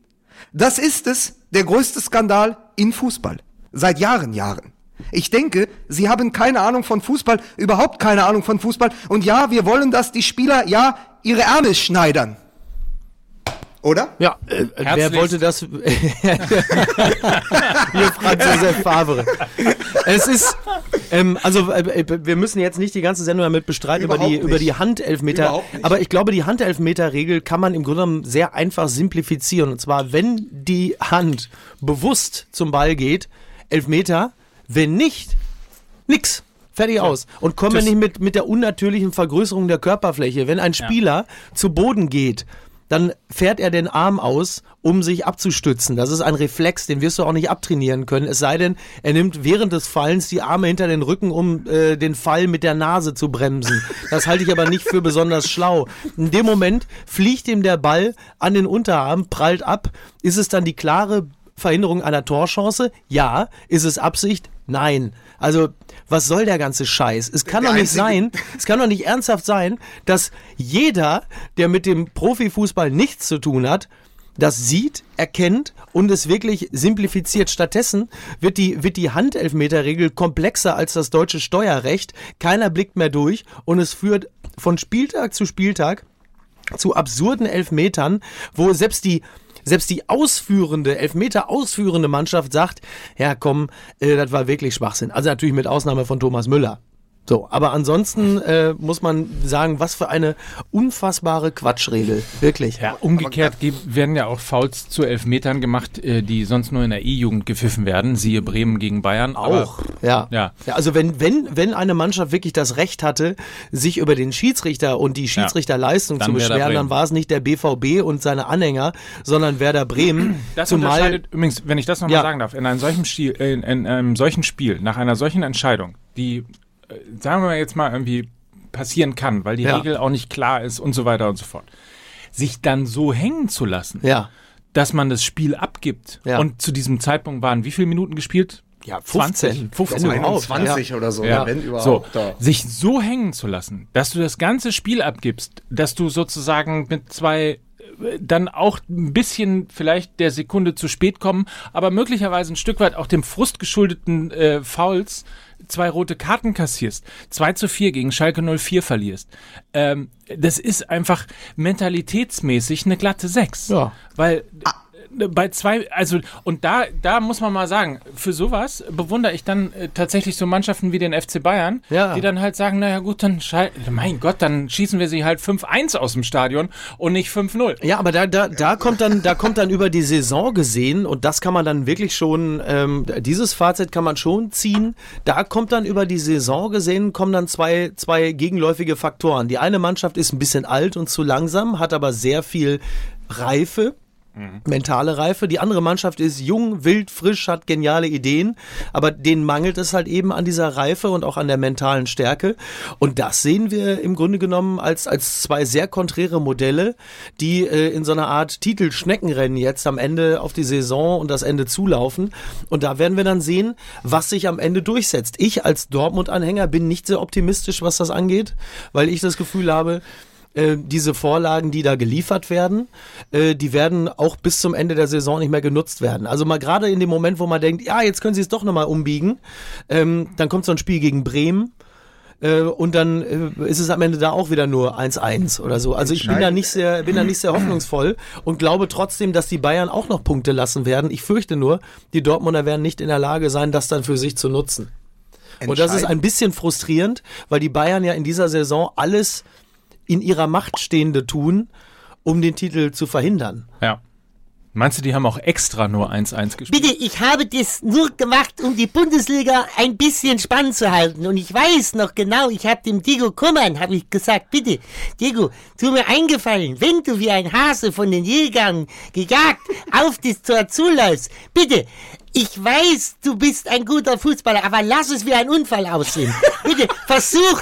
Das ist es, der größte Skandal in Fußball. Seit Jahren, Jahren. Ich denke, Sie haben keine Ahnung von Fußball, überhaupt keine Ahnung von Fußball. Und ja, wir wollen, dass die Spieler, ja, ihre Ärmel schneidern. Oder? Ja, äh, wer wollte das? Hier Franz Josef Favre. Es ist, ähm, also äh, wir müssen jetzt nicht die ganze Sendung damit bestreiten über die, Überhaupt über die nicht. Handelfmeter. Nicht. Aber ich glaube, die Handelfmeter-Regel kann man im Grunde genommen sehr einfach simplifizieren. Und zwar, wenn die Hand bewusst zum Ball geht, Elfmeter, wenn nicht, nix. Fertig aus. Und kommen wir nicht mit, mit der unnatürlichen Vergrößerung der Körperfläche. Wenn ein Spieler zu Boden geht, dann fährt er den Arm aus, um sich abzustützen. Das ist ein Reflex, den wirst du auch nicht abtrainieren können. Es sei denn, er nimmt während des Fallens die Arme hinter den Rücken, um äh, den Fall mit der Nase zu bremsen. Das halte ich aber nicht für besonders schlau. In dem Moment fliegt ihm der Ball an den Unterarm, prallt ab. Ist es dann die klare Verhinderung einer Torchance? Ja. Ist es Absicht? Nein. Also, was soll der ganze Scheiß? Es kann Der doch nicht sein, es kann doch nicht ernsthaft sein, dass jeder, der mit dem Profifußball nichts zu tun hat, das sieht, erkennt und es wirklich simplifiziert. Stattdessen wird die, wird die Handelfmeterregel komplexer als das deutsche Steuerrecht. Keiner blickt mehr durch und es führt von Spieltag zu Spieltag zu absurden Elfmetern, wo selbst die selbst die ausführende, Elfmeter ausführende Mannschaft sagt, ja komm, äh, das war wirklich Schwachsinn. Also natürlich mit Ausnahme von Thomas Müller. So, aber ansonsten äh, muss man sagen, was für eine unfassbare Quatschregel. Wirklich. Ja, umgekehrt ge- werden ja auch Fouls zu Elfmetern gemacht, äh, die sonst nur in der E-Jugend gepfiffen werden. Siehe Bremen gegen Bayern. Auch, Aber, ja. Ja. ja. Also wenn, wenn, wenn eine Mannschaft wirklich das Recht hatte, sich über den Schiedsrichter und die Schiedsrichterleistung Dann zu beschweren, dann war es nicht der BVB und seine Anhänger, sondern Werder Bremen. Das Zumal, unterscheidet übrigens, wenn ich das nochmal Ja. sagen darf, in einem solchen Spiel, äh, in, in einem solchen Spiel, nach einer solchen Entscheidung, die, sagen wir mal jetzt mal irgendwie passieren kann, weil die Ja. Regel auch nicht klar ist und so weiter und so fort, sich dann so hängen zu lassen, ja. dass man das Spiel abgibt Ja. und zu diesem Zeitpunkt waren wie viele Minuten gespielt? Ja, 20, 15. wenn überhaupt, 21 oder so, Ja. wenn überhaupt. So, sich so hängen zu lassen, dass du das ganze Spiel abgibst, dass du sozusagen mit zwei äh, dann auch ein bisschen vielleicht der Sekunde zu spät kommen, aber möglicherweise ein Stück weit auch dem Frust geschuldeten äh, Fouls zwei rote Karten kassierst, 2 zu 4 gegen Schalke 04 verlierst. Ähm, das ist einfach mentalitätsmäßig eine glatte 6. Ja. Weil äh, bei zwei, also und da, da muss man mal sagen, für sowas bewundere ich dann äh, tatsächlich so Mannschaften wie den FC Bayern, Ja. die dann halt sagen, naja gut, dann mein Gott, dann schießen wir sie halt 5-1 aus dem Stadion und nicht 5-0. Ja, aber da, da, da kommt dann, da kommt dann über die Saison gesehen und das kann man dann wirklich schon, ähm, dieses Fazit kann man schon ziehen. Da kommt dann über die Saison gesehen, kommen dann zwei, zwei gegenläufige Faktoren. Die eine Mannschaft ist ein bisschen alt und zu langsam, hat aber sehr viel Reife. Mentale Reife. Die andere Mannschaft ist jung, wild, frisch, hat geniale Ideen, aber denen mangelt es halt eben an dieser Reife und auch an der mentalen Stärke. Und das sehen wir im Grunde genommen als, als zwei sehr konträre Modelle, die äh, in so einer Art Titelschneckenrennen jetzt am Ende auf die Saison und das Ende zulaufen. Und da werden wir dann sehen, was sich am Ende durchsetzt. Ich als Dortmund-Anhänger bin nicht sehr optimistisch, was das angeht, weil ich das Gefühl habe, äh, diese Vorlagen, die da geliefert werden, äh, die werden auch bis zum Ende der Saison nicht mehr genutzt werden. Also mal gerade in dem Moment, wo man denkt, ja, jetzt können sie es doch nochmal umbiegen, ähm, dann kommt so ein Spiel gegen Bremen. äh, Und dann äh, ist es am Ende da auch wieder nur 1-1 oder so. Also ich bin da nicht sehr, bin da nicht sehr hoffnungsvoll und glaube trotzdem, dass die Bayern auch noch Punkte lassen werden. Ich fürchte nur, die Dortmunder werden nicht in der Lage sein, das dann für sich zu nutzen. Und das ist ein bisschen frustrierend, weil die Bayern ja in dieser Saison alles in ihrer Macht Stehende tun, um den Titel zu verhindern. Ja. Meinst du, die haben auch extra nur 1-1 gespielt? Bitte, ich habe das nur gemacht, um die Bundesliga ein bisschen spannend zu halten. Und ich weiß noch genau, ich habe dem Diego Kummern, habe ich gesagt, bitte, Diego, tu mir eingefallen, wenn du wie ein Hase von den Jägern gejagt auf das Tor zuläufst, bitte, ich weiß, du bist ein guter Fußballer, aber lass es wie ein Unfall aussehen. Bitte, versuch,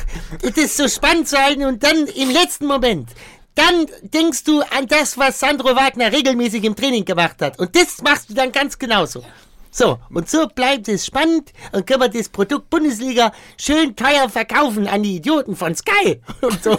das so spannend zu halten und dann im letzten Moment, dann denkst du an das, was Sandro Wagner regelmäßig im Training gemacht hat. Und das machst du dann ganz genauso. So, und so bleibt es spannend und können wir das Produkt Bundesliga schön teuer verkaufen an die Idioten von Sky. Und so.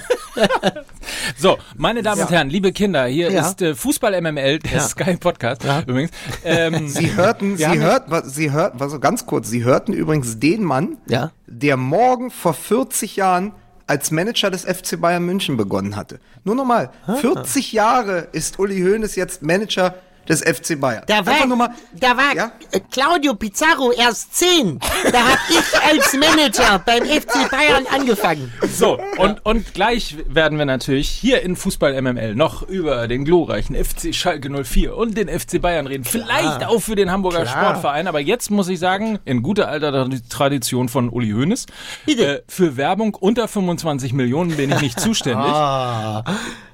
So, meine Damen und Herren, liebe Kinder, hier Ja. ist äh, Fußball MML, der Ja. Sky Podcast übrigens. Ähm, Sie hörten, Sie ja- hörten, was- Sie hörten, also ganz kurz, Sie hörten übrigens den Mann, Ja. der morgen vor 40 Jahren als Manager des FC Bayern München begonnen hatte. Nur nochmal, 40 Jahre ist Uli Hoeneß jetzt Manager des FC Bayern. Da war, mal, da war Ja? Claudio Pizarro erst zehn. Da hab ich als Manager beim FC Bayern angefangen. So, und, und gleich werden wir natürlich hier in Fußball MML noch über den glorreichen FC Schalke 04 und den FC Bayern reden. Vielleicht auch für den Hamburger Sportverein, aber jetzt muss ich sagen, in guter alter Tra- Tradition von Uli Hoeneß, äh, für Werbung unter 25 Millionen bin ich nicht zuständig. Ah.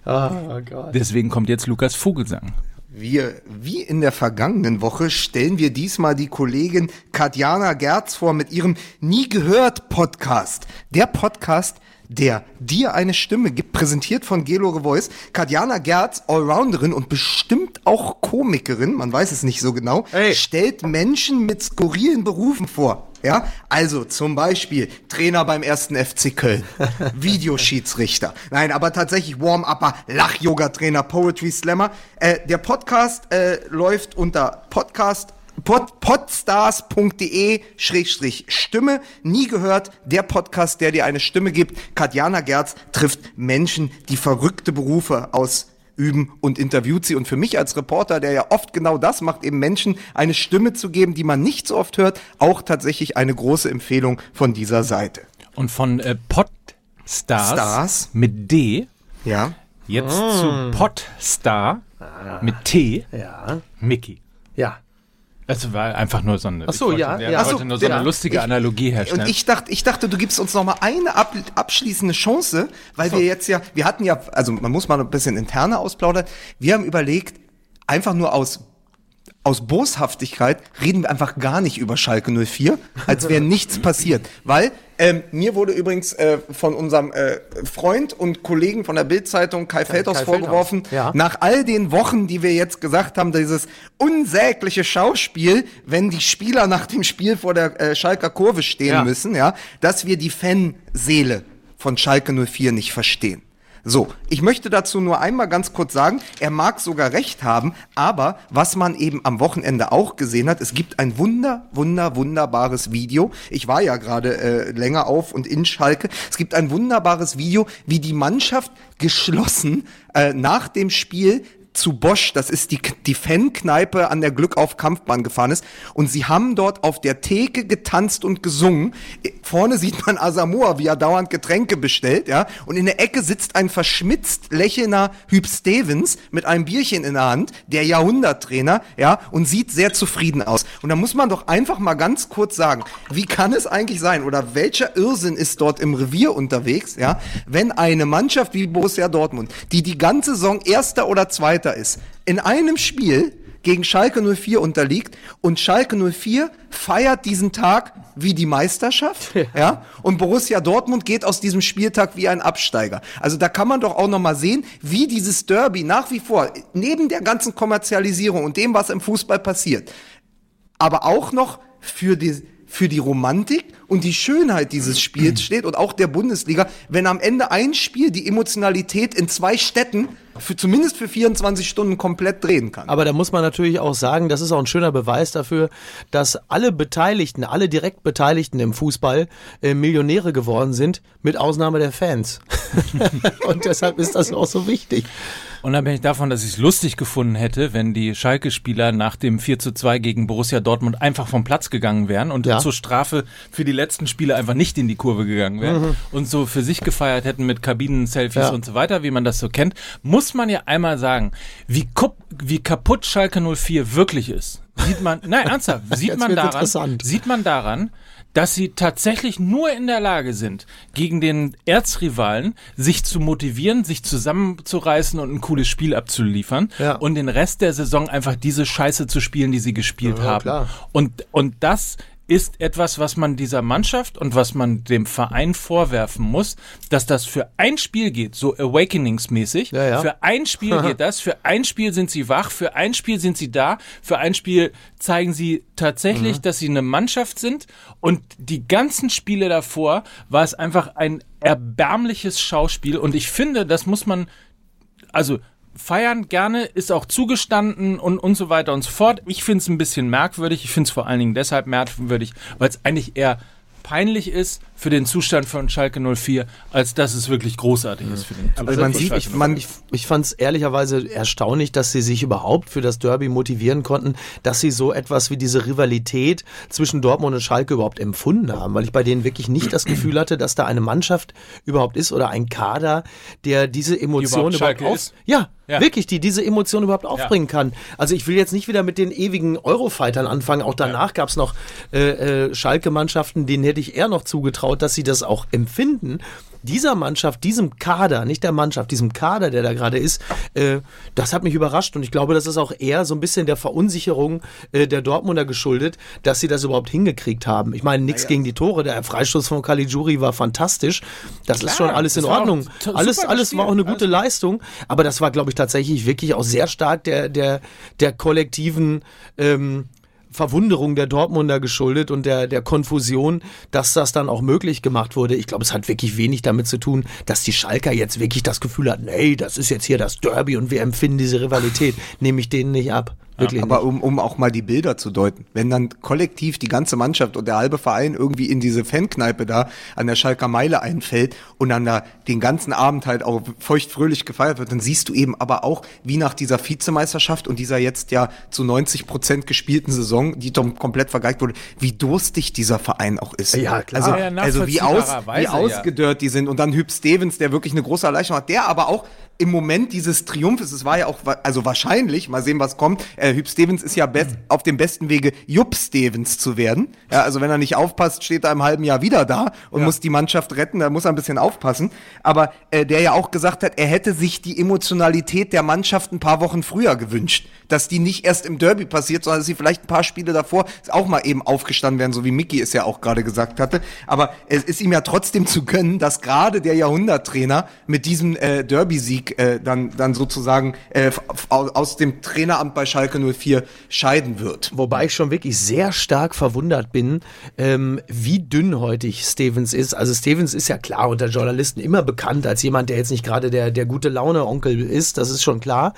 Oh Gott. Deswegen kommt jetzt Lukas Vogelsang. Wir, wie in der vergangenen Woche, stellen wir diesmal die Kollegin Katjana Gerz vor mit ihrem Nie gehört Podcast. Der Podcast, der dir eine Stimme gibt, präsentiert von Gelore Voice. Katjana Gerz, Allrounderin und bestimmt auch Komikerin, man weiß es nicht so genau, Hey. stellt Menschen mit skurrilen Berufen vor. Ja, also zum Beispiel Trainer beim ersten FC Köln, Videoschiedsrichter. Nein, aber tatsächlich Warm-Upper, Lach-Yoga-Trainer, Poetry Slammer. Äh, der Podcast äh, läuft unter Podcast pod, podstars.de Schrägstrich Stimme. Nie gehört, der Podcast, der dir eine Stimme gibt. Katjana Gerz trifft Menschen, die verrückte Berufe ausüben und interviewt sie. Und für mich als Reporter, der ja oft genau das macht, eben Menschen eine Stimme zu geben, die man nicht so oft hört, auch tatsächlich eine große Empfehlung von dieser Seite. Und von äh, Podstars Stars. mit D Ja. jetzt zu Podstar mit T, Ja. Mickey. Ja. Das war einfach nur so eine, Ach so, ich ja, wollte, ja. ich Ach so, nur so ja. eine lustige Ich- Analogie Und herstellen. ich dachte, ich dachte, du gibst uns noch mal eine ab, abschließende Chance, weil wir jetzt ja, wir hatten ja, also man muss mal ein bisschen interner ausplaudern. Wir haben überlegt, einfach nur aus aus Boshaftigkeit reden wir einfach gar nicht über Schalke 04, als wäre nichts passiert. Weil ähm, mir wurde übrigens äh, von unserem äh, Freund und Kollegen von der Bildzeitung Kai Feldhaus Kai vorgeworfen, Feldhaus, ja. nach all den Wochen, die wir jetzt gesagt haben, dieses unsägliche Schauspiel, wenn die Spieler nach dem Spiel vor der äh, Schalker Kurve stehen Ja. müssen, ja, dass wir die Fanseele von Schalke 04 nicht verstehen. So, ich möchte dazu nur einmal ganz kurz sagen, er mag sogar recht haben, aber was man eben am Wochenende auch gesehen hat, es gibt ein wunder, wunder, wunderbares Video. Ich war ja gerade äh, länger auf und in Schalke. Es gibt ein wunderbares Video, wie die Mannschaft geschlossen äh, nach dem Spiel zu Bosch, das ist die, die Fankneipe an der Glückauf Kampfbahn gefahren ist. Und sie haben dort auf der Theke getanzt und gesungen. Vorne sieht man Asamoah, wie er dauernd Getränke bestellt, ja. Und in der Ecke sitzt ein verschmitzt lächelnder Hüb Stevens mit einem Bierchen in der Hand, der Jahrhunderttrainer, ja, und sieht sehr zufrieden aus. Und da muss man doch einfach mal ganz kurz sagen, wie kann es eigentlich sein oder welcher Irrsinn ist dort im Revier unterwegs, ja, wenn eine Mannschaft wie Borussia Dortmund, die die ganze Saison Erster oder Zweiter ist, in einem Spiel gegen Schalke 04 unterliegt und Schalke 04 feiert diesen Tag wie die Meisterschaft, ja. und Borussia Dortmund geht aus diesem Spieltag wie ein Absteiger. Also da kann man doch auch noch mal sehen, wie dieses Derby nach wie vor neben der ganzen Kommerzialisierung und dem, was im Fußball passiert, aber auch noch für die für die Romantik und die Schönheit dieses Spiels steht und auch der Bundesliga, wenn am Ende ein Spiel die Emotionalität in zwei Städten für zumindest für 24 Stunden komplett drehen kann. Aber da muss man natürlich auch sagen, das ist auch ein schöner Beweis dafür, dass alle Beteiligten, alle direkt Beteiligten im Fußball äh, Millionäre geworden sind, mit Ausnahme der Fans. Und deshalb ist das auch so wichtig. Unabhängig davon, dass ich es lustig gefunden hätte, wenn die Schalke-Spieler nach dem 4 zu 2 gegen Borussia Dortmund einfach vom Platz gegangen wären und Ja. zur Strafe für die letzten Spiele einfach nicht in die Kurve gegangen wären und so für sich gefeiert hätten mit Kabinen-Selfies Ja. und so weiter, wie man das so kennt, muss man ja einmal sagen, wie, wie kaputt Schalke 04 wirklich ist. Sieht man, nein, ernsthaft, sieht Jetzt man daran, sieht man daran, dass sie tatsächlich nur in der Lage sind, gegen den Erzrivalen sich zu motivieren, sich zusammenzureißen und ein cooles Spiel abzuliefern Ja. und den Rest der Saison einfach diese Scheiße zu spielen, die sie gespielt Ja, haben. klar. Und, und das ist etwas, was man dieser Mannschaft und was man dem Verein vorwerfen muss, dass das für ein Spiel geht, so Awakenings-mäßig. Ja, ja. Für ein Spiel geht das, für ein Spiel sind sie wach, für ein Spiel sind sie da, für ein Spiel zeigen sie tatsächlich, dass sie eine Mannschaft sind und die ganzen Spiele davor war es einfach ein erbärmliches Schauspiel und ich finde, das muss man, also feiern gerne, ist auch zugestanden und, und so weiter und so fort. Ich finde es ein bisschen merkwürdig. Ich finde es vor allen Dingen deshalb merkwürdig, weil es eigentlich eher peinlich ist für den Zustand von Schalke 04, als dass es wirklich großartig ist für den Aber Zustand man von sieht, ich, 04. man, Ich, ich fand es ehrlicherweise erstaunlich, dass sie sich überhaupt für das Derby motivieren konnten, dass sie so etwas wie diese Rivalität zwischen Dortmund und Schalke überhaupt empfunden haben, weil ich bei denen wirklich nicht das Gefühl hatte, dass da eine Mannschaft überhaupt ist oder ein Kader, der diese Emotion überhaupt überhaupt, auf, ist. ja, Ja. wirklich, die diese Emotion überhaupt aufbringen kann. Also ich will jetzt nicht wieder mit den ewigen Eurofightern anfangen. Auch danach gab es noch äh, äh, Schalke-Mannschaften, denen hätte ich eher noch zugetraut, dass sie das auch empfinden. Dieser Mannschaft, diesem Kader, nicht der Mannschaft, diesem Kader, der da gerade ist, äh, das hat mich überrascht und ich glaube, das ist auch eher so ein bisschen der Verunsicherung äh, der Dortmunder geschuldet, dass sie das überhaupt hingekriegt haben. Ich meine, nichts gegen die Tore, der Freistoß von Caligiuri war fantastisch. Das ist schon alles in Ordnung. Alles, alles war auch eine gute Leistung, aber das war, glaube ich, tatsächlich wirklich auch sehr stark der, der, der kollektiven ähm, Verwunderung der Dortmunder geschuldet und der, der Konfusion, dass das dann auch möglich gemacht wurde. Ich glaube, es hat wirklich wenig damit zu tun, dass die Schalker jetzt wirklich das Gefühl hatten, hey, das ist jetzt hier das Derby und wir empfinden diese Rivalität. Nehme ich denen nicht ab. Wirklich Aber nicht. um, um auch mal die Bilder zu deuten, wenn dann kollektiv die ganze Mannschaft und der halbe Verein irgendwie in diese Fankneipe da an der Schalker Meile einfällt und dann da den ganzen Abend halt auch feuchtfröhlich gefeiert wird, dann siehst du eben aber auch, wie nach dieser Vizemeisterschaft und dieser jetzt ja zu 90 Prozent gespielten Saison, die doch komplett vergeigt wurde, wie durstig dieser Verein auch ist. Ja, klar. Also, Ja, also wie, aus, wie ausgedörrt die sind und dann Hüb Stevens, der wirklich eine große Erleichterung hat, der aber auch im Moment dieses Triumphes, es war ja auch, wa- also wahrscheinlich, mal sehen, was kommt, äh, Hüb Stevens ist ja best, auf dem besten Wege, Jupp Stevens zu werden. Ja, also wenn er nicht aufpasst, steht er im halben Jahr wieder da und muss die Mannschaft retten, da muss er ein bisschen aufpassen. Aber äh, der ja auch gesagt hat, er hätte sich die Emotionalität der Mannschaft ein paar Wochen früher gewünscht. Dass die nicht erst im Derby passiert, sondern dass sie vielleicht ein paar Spiele davor auch mal eben aufgestanden werden, so wie Mickey es ja auch gerade gesagt hatte. Aber es ist ihm ja trotzdem zu gönnen, dass gerade der Jahrhunderttrainer mit diesem äh, Derby-Sieg äh, dann, dann sozusagen äh, aus dem Traineramt bei Schalke 04 scheiden wird. Wobei ich schon wirklich sehr stark verwundert bin, ähm, wie dünnhäutig Stevens ist. Also Stevens ist ja klar unter Journalisten immer bekannt als jemand, der jetzt nicht gerade der, der gute Laune-Onkel ist, das ist schon klar.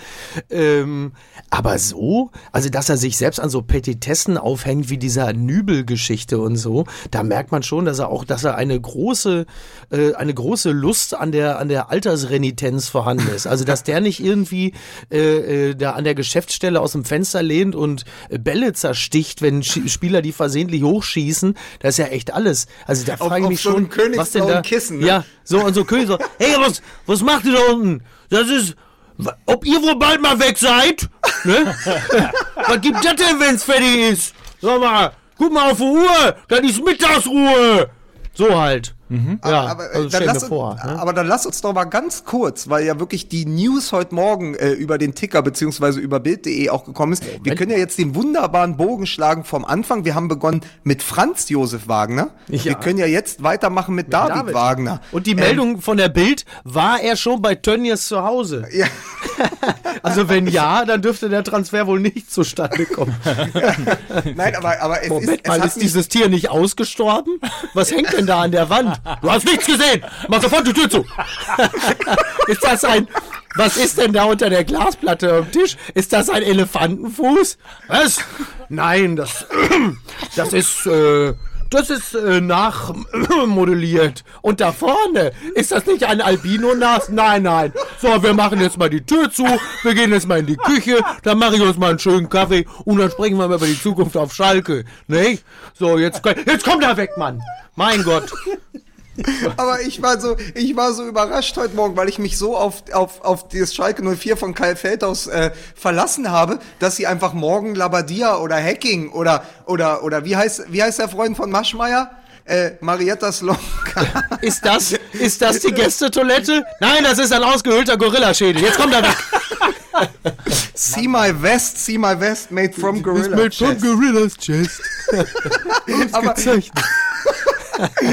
Ähm, aber so, also dass er sich selbst an so Petitessen aufhängt wie dieser Nübel-Geschichte und so, da merkt man schon, dass er auch, dass er eine große, äh, eine große Lust an der, an der Altersrenitenz vorhanden ist. Also dass der nicht irgendwie äh, äh, da an der Geschäftsstelle aus dem Fenster lehnt und äh, Bälle zersticht, wenn Sch Spieler die versehentlich hochschießen. Das ist ja echt alles. Also da frage ich mich so schon, was denn da? Kissen, ne? Ja, so und so König so, hey, was, was macht ihr da unten? Das ist, ob ihr wohl bald mal weg seid? Ne? was gibt das denn, wenn's fertig ist? Sag mal, guck mal auf die Uhr, dann ist Mittagsruhe. So halt. Ja, aber, äh, also dann lass uns, vor. Ne? aber dann lass uns doch mal ganz kurz, weil ja wirklich die News heute Morgen äh, über den Ticker beziehungsweise über Bild.de auch gekommen ist. Wir können ja jetzt den wunderbaren Bogen schlagen vom Anfang. Wir haben begonnen mit Franz Josef Wagner. Ja. Wir können ja jetzt weitermachen mit David, David. Wagner. Und die Meldung von der Bild, war er schon bei Tönnies zu Hause? Ja. Also wenn ja, dann dürfte der Transfer wohl nicht zustande kommen. Nein, aber, aber es Moment ist, mal, ist dieses Tier nicht ausgestorben? Was hängt denn da an der Wand? Du hast nichts gesehen! Mach sofort die Tür zu! ist das ein... Was ist denn da unter der Glasplatte am Tisch? Ist das ein Elefantenfuß? Was? Nein, das... Das ist... Äh, das ist äh, nachmodelliert. Und da vorne, ist das nicht ein Albino-Nas? Nein, nein. So, wir machen jetzt mal die Tür zu, wir gehen jetzt mal in die Küche, dann mache ich uns mal einen schönen Kaffee und dann sprechen wir mal über die Zukunft auf Schalke. Nicht? So, jetzt, jetzt kommt er weg, Mann. Mein Gott. aber ich war so, ich war so überrascht heute Morgen, weil ich mich so auf, auf, auf das Schalke 04 von Kai Feldhaus äh, verlassen habe, dass sie einfach morgen Labadia oder Hacking oder, oder, oder wie heißt, wie heißt der Freund von Maschmeyer? Äh, Marietta Slomka. Ist das, ist das die Gästetoilette? Nein, das ist ein ausgehöhlter Gorillaschädel. Jetzt kommt er weg. see my vest, see my vest made from Gorilla. Chest. Gorillas Chest. Aber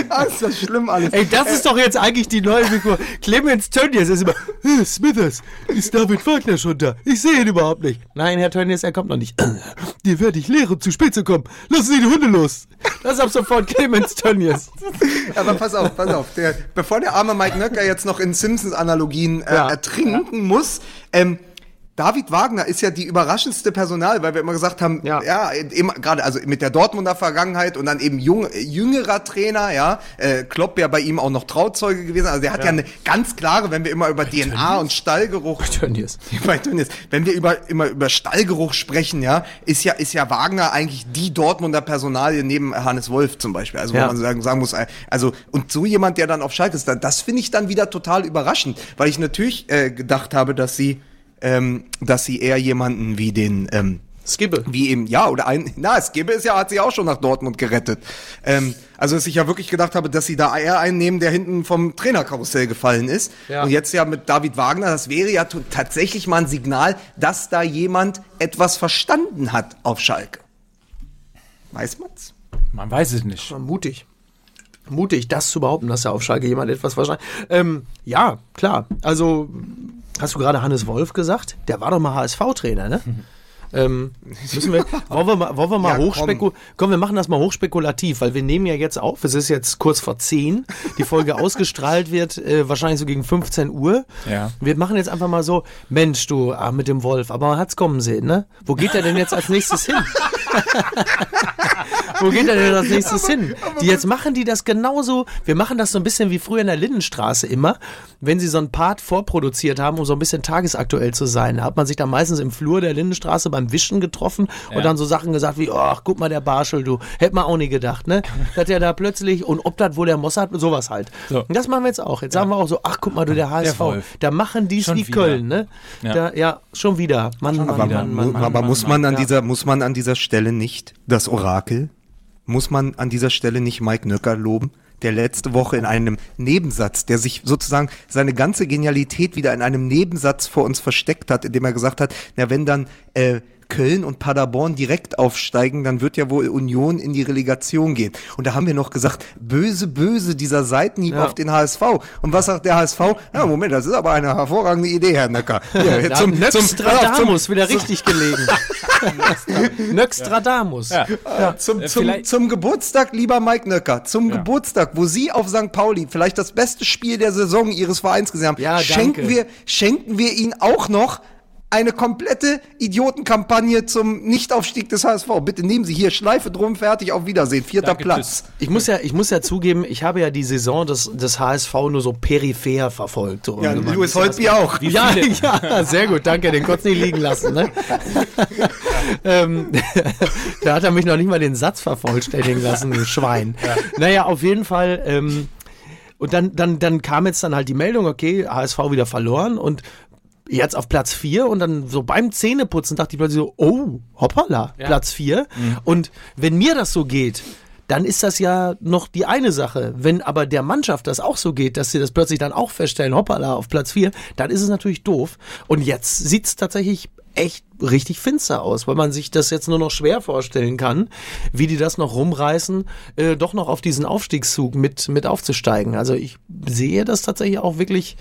ah, ist das schlimm alles. Ey, das ist doch jetzt eigentlich die neue Figur. Clemens Tönnies ist immer, "Äh, Smithers, ist David Wagner schon da? Ich sehe ihn überhaupt nicht. Nein, Herr Tönnies, er kommt noch nicht. Dir werde ich lehren, zu spät zu kommen. Lassen Sie die Hunde los. Das ist ab sofort Clemens Tönnies. Aber pass auf, pass auf. Der, bevor der arme Mike Nöcker jetzt noch in Simpsons-Analogien äh, Ja. ertrinken muss, ähm, David Wagner ist ja die überraschendste Personal, weil wir immer gesagt haben, ja, Ja. gerade also mit der Dortmunder Vergangenheit und dann eben jung, jüngerer Trainer, ja, äh, Klopp ja bei ihm auch noch Trauzeuge gewesen, also der hat ja, eine ganz klare, wenn wir immer über DNA und Stallgeruch Tönnies. bei Tönnies. Wenn wir über, immer über Stallgeruch sprechen, ja, ist ja, ist ja Wagner eigentlich die Dortmunder Personalie neben Hannes Wolf zum Beispiel. Also, wo Ja. man sagen, sagen muss, äh, also, und so jemand, der dann auf Schalke ist, da- das finde ich dann wieder total überraschend, weil ich natürlich äh, gedacht habe, dass sie, ähm, dass sie eher jemanden wie den, ähm, Skibbe. Wie eben, ja, oder ein, na, Skibbe ist ja, hat sie auch schon nach Dortmund gerettet. Ähm, also, dass ich ja wirklich gedacht habe, dass sie da eher einen nehmen, der hinten vom Trainerkarussell gefallen ist. Ja. Und jetzt ja mit David Wagner, das wäre ja tatsächlich mal ein Signal, dass da jemand etwas verstanden hat auf Schalke. Weiß man's? Man weiß es nicht. Mutig. Mutig, das zu behaupten, dass ja auf Schalke jemand etwas verstanden ähm, Ja, klar. Also, hast du gerade Hannes Wolf gesagt? Der war doch mal HSV-Trainer, ne? Ähm, müssen wir, wollen wir mal, wollen wir mal Ja, komm. hochspeku komm, wir machen das mal hochspekulativ, weil wir nehmen ja jetzt auf, es ist jetzt kurz vor 10, die Folge ausgestrahlt wird, äh, wahrscheinlich so gegen 15 Uhr. Ja. Wir machen jetzt einfach mal so, Mensch, du, ah, mit dem Wolf, aber man hat's kommen sehen, ne? Wo geht er denn jetzt als nächstes hin? Wo geht denn als nächstes hin? Die jetzt machen die das genauso. Wir machen das so ein bisschen wie früher in der Lindenstraße immer, wenn sie so einen Part vorproduziert haben, um so ein bisschen tagesaktuell zu sein. Da hat man sich dann meistens im Flur der Lindenstraße beim Wischen getroffen und dann so Sachen gesagt wie, ach, guck mal, der Barschel, du. Hätte man auch nie gedacht, ne? Dass der da plötzlich, und ob das wohl der Mossad, sowas halt. So. Und das machen wir jetzt auch. Jetzt sagen wir auch so, ach, guck mal, du, der HSV. Wolf. da machen die es Schon wie wieder. Köln, ne? Ja. Da, ja, schon wieder. Mann, Mann, Aber, Mann, man, Mann, Mann, aber muss man an ja. dieser, muss man an dieser Stelle nicht das Orakel, muss man an dieser Stelle nicht Mike Nöcker loben, der letzte Woche in einem Nebensatz, der sich sozusagen seine ganze Genialität wieder in einem Nebensatz vor uns versteckt hat, indem er gesagt hat, na wenn dann äh, Köln und Paderborn direkt aufsteigen, dann wird ja wohl Union in die Relegation gehen. Und da haben wir noch gesagt, böse, böse, dieser Seitenhieb Ja. auf den HSV. Und was sagt der HSV? Ja, Moment, das ist aber eine hervorragende Idee, Herr Nöcker. Hier, Da zum, Nöxtradamus wieder richtig gelegen. Nöxtradamus. Ja. Zum, Äh, zum, vielleicht- zum Geburtstag, lieber Mike Nöcker, zum Ja. Geburtstag, wo Sie auf St. Pauli vielleicht das beste Spiel der Saison Ihres Vereins gesehen haben, Ja, schenken, wir, schenken wir Ihnen auch noch eine komplette Idiotenkampagne zum Nichtaufstieg des HSV. Bitte nehmen Sie hier Schleife drum, fertig, auf Wiedersehen. Vierter Danke, Platz. tschüss. Ich muss ja, ich muss ja zugeben, ich habe ja die Saison des, des HSV nur so peripher verfolgt. So Ja. Louis Holtby auch. Ja, ja, sehr gut, danke, den konntest du nicht liegen lassen. Ne? ähm, da hat er mich noch nicht mal den Satz vervollständigen lassen, du Schwein. Naja, auf jeden Fall. Ähm, und dann, dann, dann kam jetzt dann halt die Meldung, okay, HSV wieder verloren und jetzt auf Platz 4 und dann so beim Zähneputzen dachte ich plötzlich so, oh, hoppala, Platz 4. Und wenn mir das so geht, dann ist das ja noch die eine Sache. Wenn aber der Mannschaft das auch so geht, dass sie das plötzlich dann auch feststellen, hoppala, auf Platz 4, dann ist es natürlich doof. Und jetzt sieht es tatsächlich echt richtig finster aus, weil man sich das jetzt nur noch schwer vorstellen kann, wie die das noch rumreißen, äh, doch noch auf diesen Aufstiegszug mit, mit aufzusteigen. Also ich sehe das tatsächlich auch wirklich,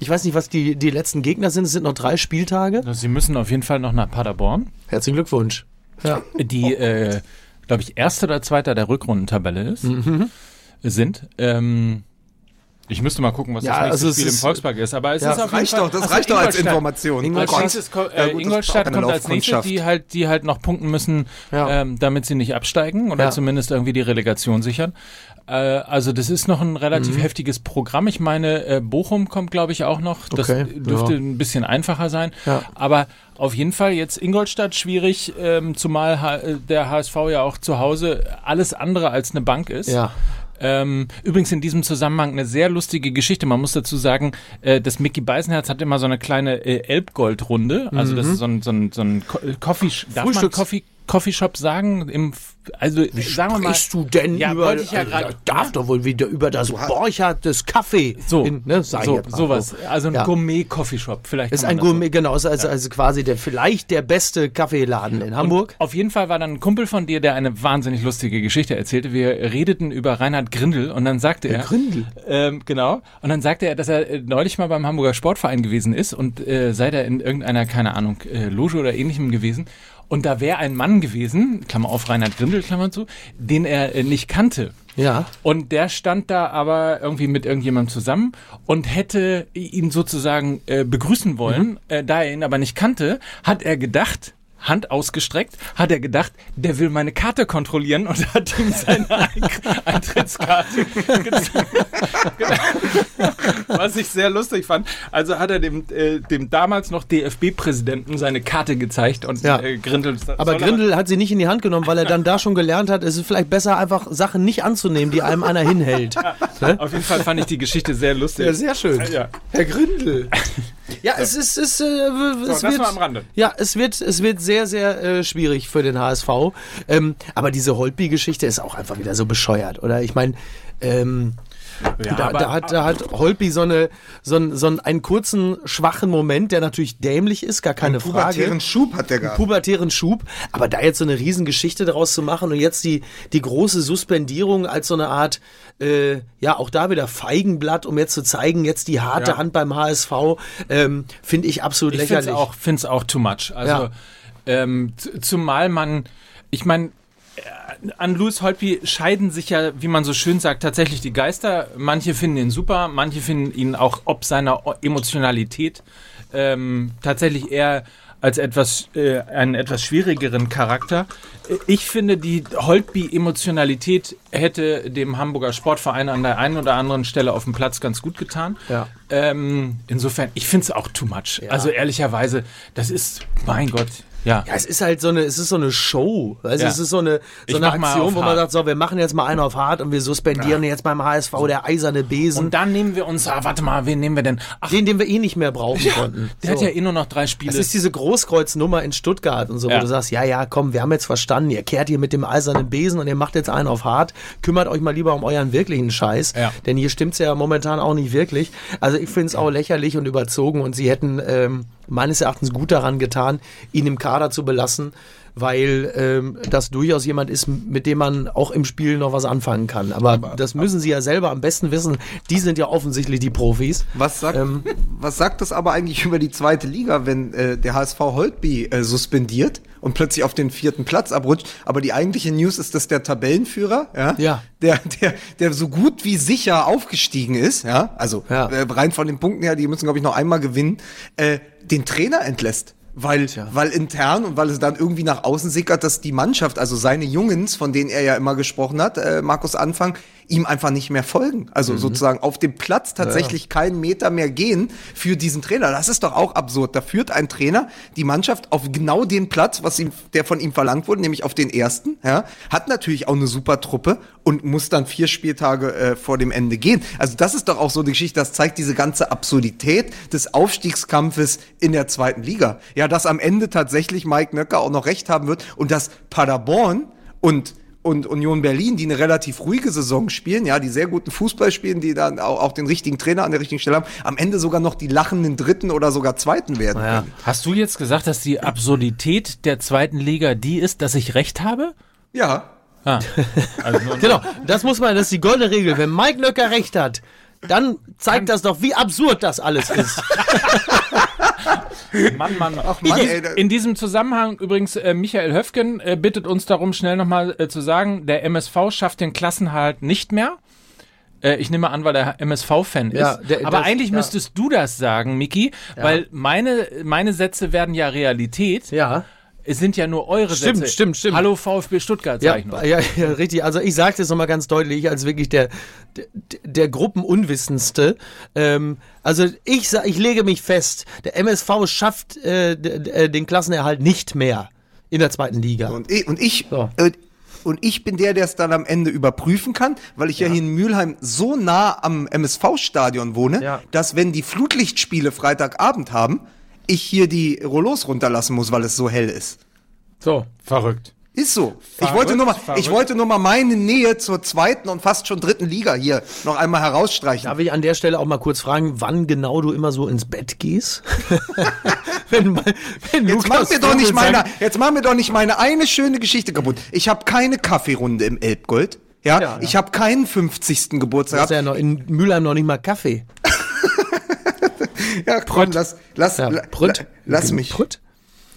ich weiß nicht, was die, die letzten Gegner sind, es sind noch drei Spieltage. Also Sie müssen auf jeden Fall noch nach Paderborn, Herzlichen Glückwunsch. Ja. die, äh, glaube ich, erste oder zweite der Rückrundentabelle ist, Mhm. sind. Ähm, ich müsste mal gucken, was Ja, das nächste also Spiel im ist- Volkspark ist, aber es Ja, ist das auf jeden reicht Fall. doch, das Ach so, reicht doch als Ingolstadt. Information. Oh Gott. ko- Ja, äh, Ingolstadt kommt als nächstes, die halt, die halt noch punkten müssen, Ja. ähm, damit sie nicht absteigen oder Ja. zumindest irgendwie die Relegation sichern. Äh, also das ist noch ein relativ Mhm. heftiges Programm. Ich meine, äh, Bochum kommt, glaube ich, auch noch. Das Okay, dürfte ja. ein bisschen einfacher sein. Ja. Aber auf jeden Fall jetzt Ingolstadt schwierig, ähm, zumal äh, der HSV ja auch zu Hause alles andere als eine Bank ist. Ja. Ähm, übrigens in diesem Zusammenhang eine sehr lustige Geschichte. Man muss dazu sagen, äh, das Mickey Beisenherz hat immer so eine kleine äh, Elbgold-Runde. Also das ist so ein, so ein, so ein Co- äh, Coffee, darf man Coffee, Coffeeshop sagen? Im, Also sagen wir mal. Du denn ja, über, ich ja also, gerade. darf doch wohl wieder über das Borchardt des Kaffee. So, in, ne, ich so sowas. Also ein Ja. Gourmet-Coffeeshop. Vielleicht Ist ein das so- Gourmet, genau, ist also, also quasi der vielleicht der beste Kaffeeladen in Hamburg. Auf jeden Fall war dann ein Kumpel von dir, der eine wahnsinnig lustige Geschichte erzählte. Wir redeten über Reinhard Grindel und dann sagte er. Grindel? Ähm, genau. Und dann sagte er, dass er äh, neulich mal beim Hamburger Sportverein gewesen ist und äh, sei da in irgendeiner, keine Ahnung, äh, Loge oder ähnlichem gewesen. Und da wäre ein Mann gewesen, Klammer auf Reinhard Grindel, Klammer zu, den er äh, nicht kannte. Ja. Und der stand da aber irgendwie mit irgendjemandem zusammen und hätte ihn sozusagen äh, begrüßen wollen. Äh, da er ihn aber nicht kannte, hat er gedacht, Hand ausgestreckt, hat er gedacht, der will meine Karte kontrollieren und hat ihm seine Ein Eintrittskarte gezeigt. Was ich sehr lustig fand. Also hat er dem, äh, dem damals noch DFB-Präsidenten seine Karte gezeigt und Ja. äh, Grindel. Aber Grindel hat sie nicht in die Hand genommen, weil er dann da schon gelernt hat, es ist vielleicht besser, einfach Sachen nicht anzunehmen, die einem einer hinhält. Ne? Auf jeden Fall fand ich die Geschichte sehr lustig. sehr schön. Ja. Herr Grindel. Ja, es ist, es, äh, es das wird, am Rande. ja, es wird, es wird sehr, sehr äh, schwierig für den HSV. Ähm, aber diese Holtby-Geschichte ist auch einfach wieder so bescheuert, oder? Ich meine, ähm, Ja, da, aber- da, hat, da hat Holtby so, eine, so, einen, so einen, kurzen, schwachen Moment, der natürlich dämlich ist, gar keine Frage. Pubertären Schub hat der gehabt. pubertären Schub, aber da jetzt so eine Riesengeschichte daraus zu machen und jetzt die, die große Suspendierung als so eine Art, äh, ja, auch da wieder Feigenblatt, um jetzt zu zeigen, jetzt die harte Ja. Hand beim HSV, ähm, finde ich absolut Ich finde lächerlich. es auch, find's auch too much. Also, Ja. Ähm, zumal man, ich meine, an Louis Holtby scheiden sich ja, wie man so schön sagt, tatsächlich die Geister. Manche finden ihn super, manche finden ihn auch ob seiner Emotionalität ähm, tatsächlich eher als etwas äh, einen etwas schwierigeren Charakter. Äh, Ich finde, die Holtby-Emotionalität hätte dem Hamburger Sportverein an der einen oder anderen Stelle auf dem Platz ganz gut getan. Ja. Ähm, insofern, ich finde es auch too much. Also ehrlicherweise, das ist, mein Gott, ja. Ja, es ist halt so eine, es ist so eine Show. Also Ja. es ist so eine, Ich so eine Aktion, wo man sagt, so, wir machen jetzt mal einen auf hart und wir suspendieren jetzt beim HSV der eiserne Besen. Und dann nehmen wir uns, ah, warte mal, wen nehmen wir denn? Ach, den, den wir eh nicht mehr brauchen konnten. der hat So. ja eh nur noch drei Spiele. Das ist diese Großkreuznummer in Stuttgart und so, Ja. wo du sagst, ja, ja, komm, wir haben jetzt verstanden, ihr kehrt hier mit dem eisernen Besen und ihr macht jetzt einen auf hart, kümmert euch mal lieber um euren wirklichen Scheiß, Ja. denn hier stimmt's ja momentan auch nicht wirklich. Also ich finde es auch lächerlich und überzogen und sie hätten ähm, meines Erachtens gut daran getan, ihn im Kader zu belassen, weil ähm, das durchaus jemand ist, mit dem man auch im Spiel noch was anfangen kann. Aber, das müssen sie ja selber am besten wissen. Die sind ja offensichtlich die Profis. Was sagt, Ähm. was sagt das aber eigentlich über die zweite Liga, wenn äh, der HSV Holtby äh, suspendiert und plötzlich auf den vierten Platz abrutscht? Aber die eigentliche News ist, dass der Tabellenführer, ja, Ja. Der, der, der so gut wie sicher aufgestiegen ist, ja, also Ja. Äh, rein von den Punkten her, die müssen glaube ich noch einmal gewinnen, äh, den Trainer entlässt. Weil, weil intern und weil es dann irgendwie nach außen sickert, dass die Mannschaft, also seine Jungens, von denen er ja immer gesprochen hat, äh, Markus Anfang, ihm einfach nicht mehr folgen. Also Mhm. sozusagen auf dem Platz tatsächlich keinen Meter mehr gehen für diesen Trainer. Das ist doch auch absurd. Da führt ein Trainer die Mannschaft auf genau den Platz, was ihm, der von ihm verlangt wurde, nämlich auf den ersten. Ja, hat natürlich auch eine super Truppe und muss dann vier Spieltage äh, vor dem Ende gehen. Also das ist doch auch so eine Geschichte, das zeigt diese ganze Absurdität des Aufstiegskampfes in der zweiten Liga. Ja, dass am Ende tatsächlich Mike Nöcker auch noch recht haben wird und dass Paderborn und und Union Berlin, die eine relativ ruhige Saison spielen, ja, die sehr guten Fußball spielen, die dann auch, auch den richtigen Trainer an der richtigen Stelle haben, am Ende sogar noch die lachenden Dritten oder sogar Zweiten werden. Ja. können. Hast du jetzt gesagt, dass die Absurdität der zweiten Liga die ist, dass ich recht habe? Ja. Ah. Also Genau, das muss man, das ist die goldene Regel. Wenn Mike Nöcker recht hat, dann zeigt das doch, wie absurd das alles ist. Mann, Mann, Mann. Mann, in, ey, in diesem Zusammenhang übrigens, äh, Michael Höfgen äh, bittet uns darum, schnell nochmal äh, zu sagen, der MSV schafft den Klassenhalt nicht mehr. Äh, ich nehme an, weil er MSV-Fan Ja, ist. der- Aber das- eigentlich ja. müsstest du das sagen, Miki, weil meine, meine Sätze werden ja Realität. Ja. Es sind ja nur eure Stimmt, Sätze. stimmt, stimmt. Hallo VfB Stuttgart, Ja, sag ich nur. ja, ja, richtig. Also ich sage das nochmal ganz deutlich, ich als wirklich der, der, der Gruppenunwissendste. Ähm, also ich, ich lege mich fest, der MSV schafft äh, d- den Klassenerhalt nicht mehr in der zweiten Liga. Und ich, und ich, So. äh, und ich bin der, der es dann am Ende überprüfen kann, weil ich ja, hier in Mülheim so nah am MSV-Stadion wohne, Ja. dass wenn die Flutlichtspiele Freitagabend haben, ich hier die Rollos runterlassen muss, weil es so hell ist. So. Verrückt. Ist so. ich Verrückt, wollte nur mal, verrückt. ich wollte nur mal meine Nähe zur zweiten und fast schon dritten Liga hier noch einmal herausstreichen. Darf ich an der Stelle auch mal kurz fragen, wann genau du immer so ins Bett gehst? wenn, wenn Jetzt mach mir doch nicht meine, jetzt mach mir doch nicht meine eine schöne Geschichte kaputt. Ich habe keine Kaffeerunde im Elbgold. Ja, Ja, ja. ich habe keinen 50. Du Geburtstag. hast ja noch in Mülheim noch nicht mal Kaffee. Ja, komm, lass, lass, Ja, Brütt. la- lass mich. Brütt.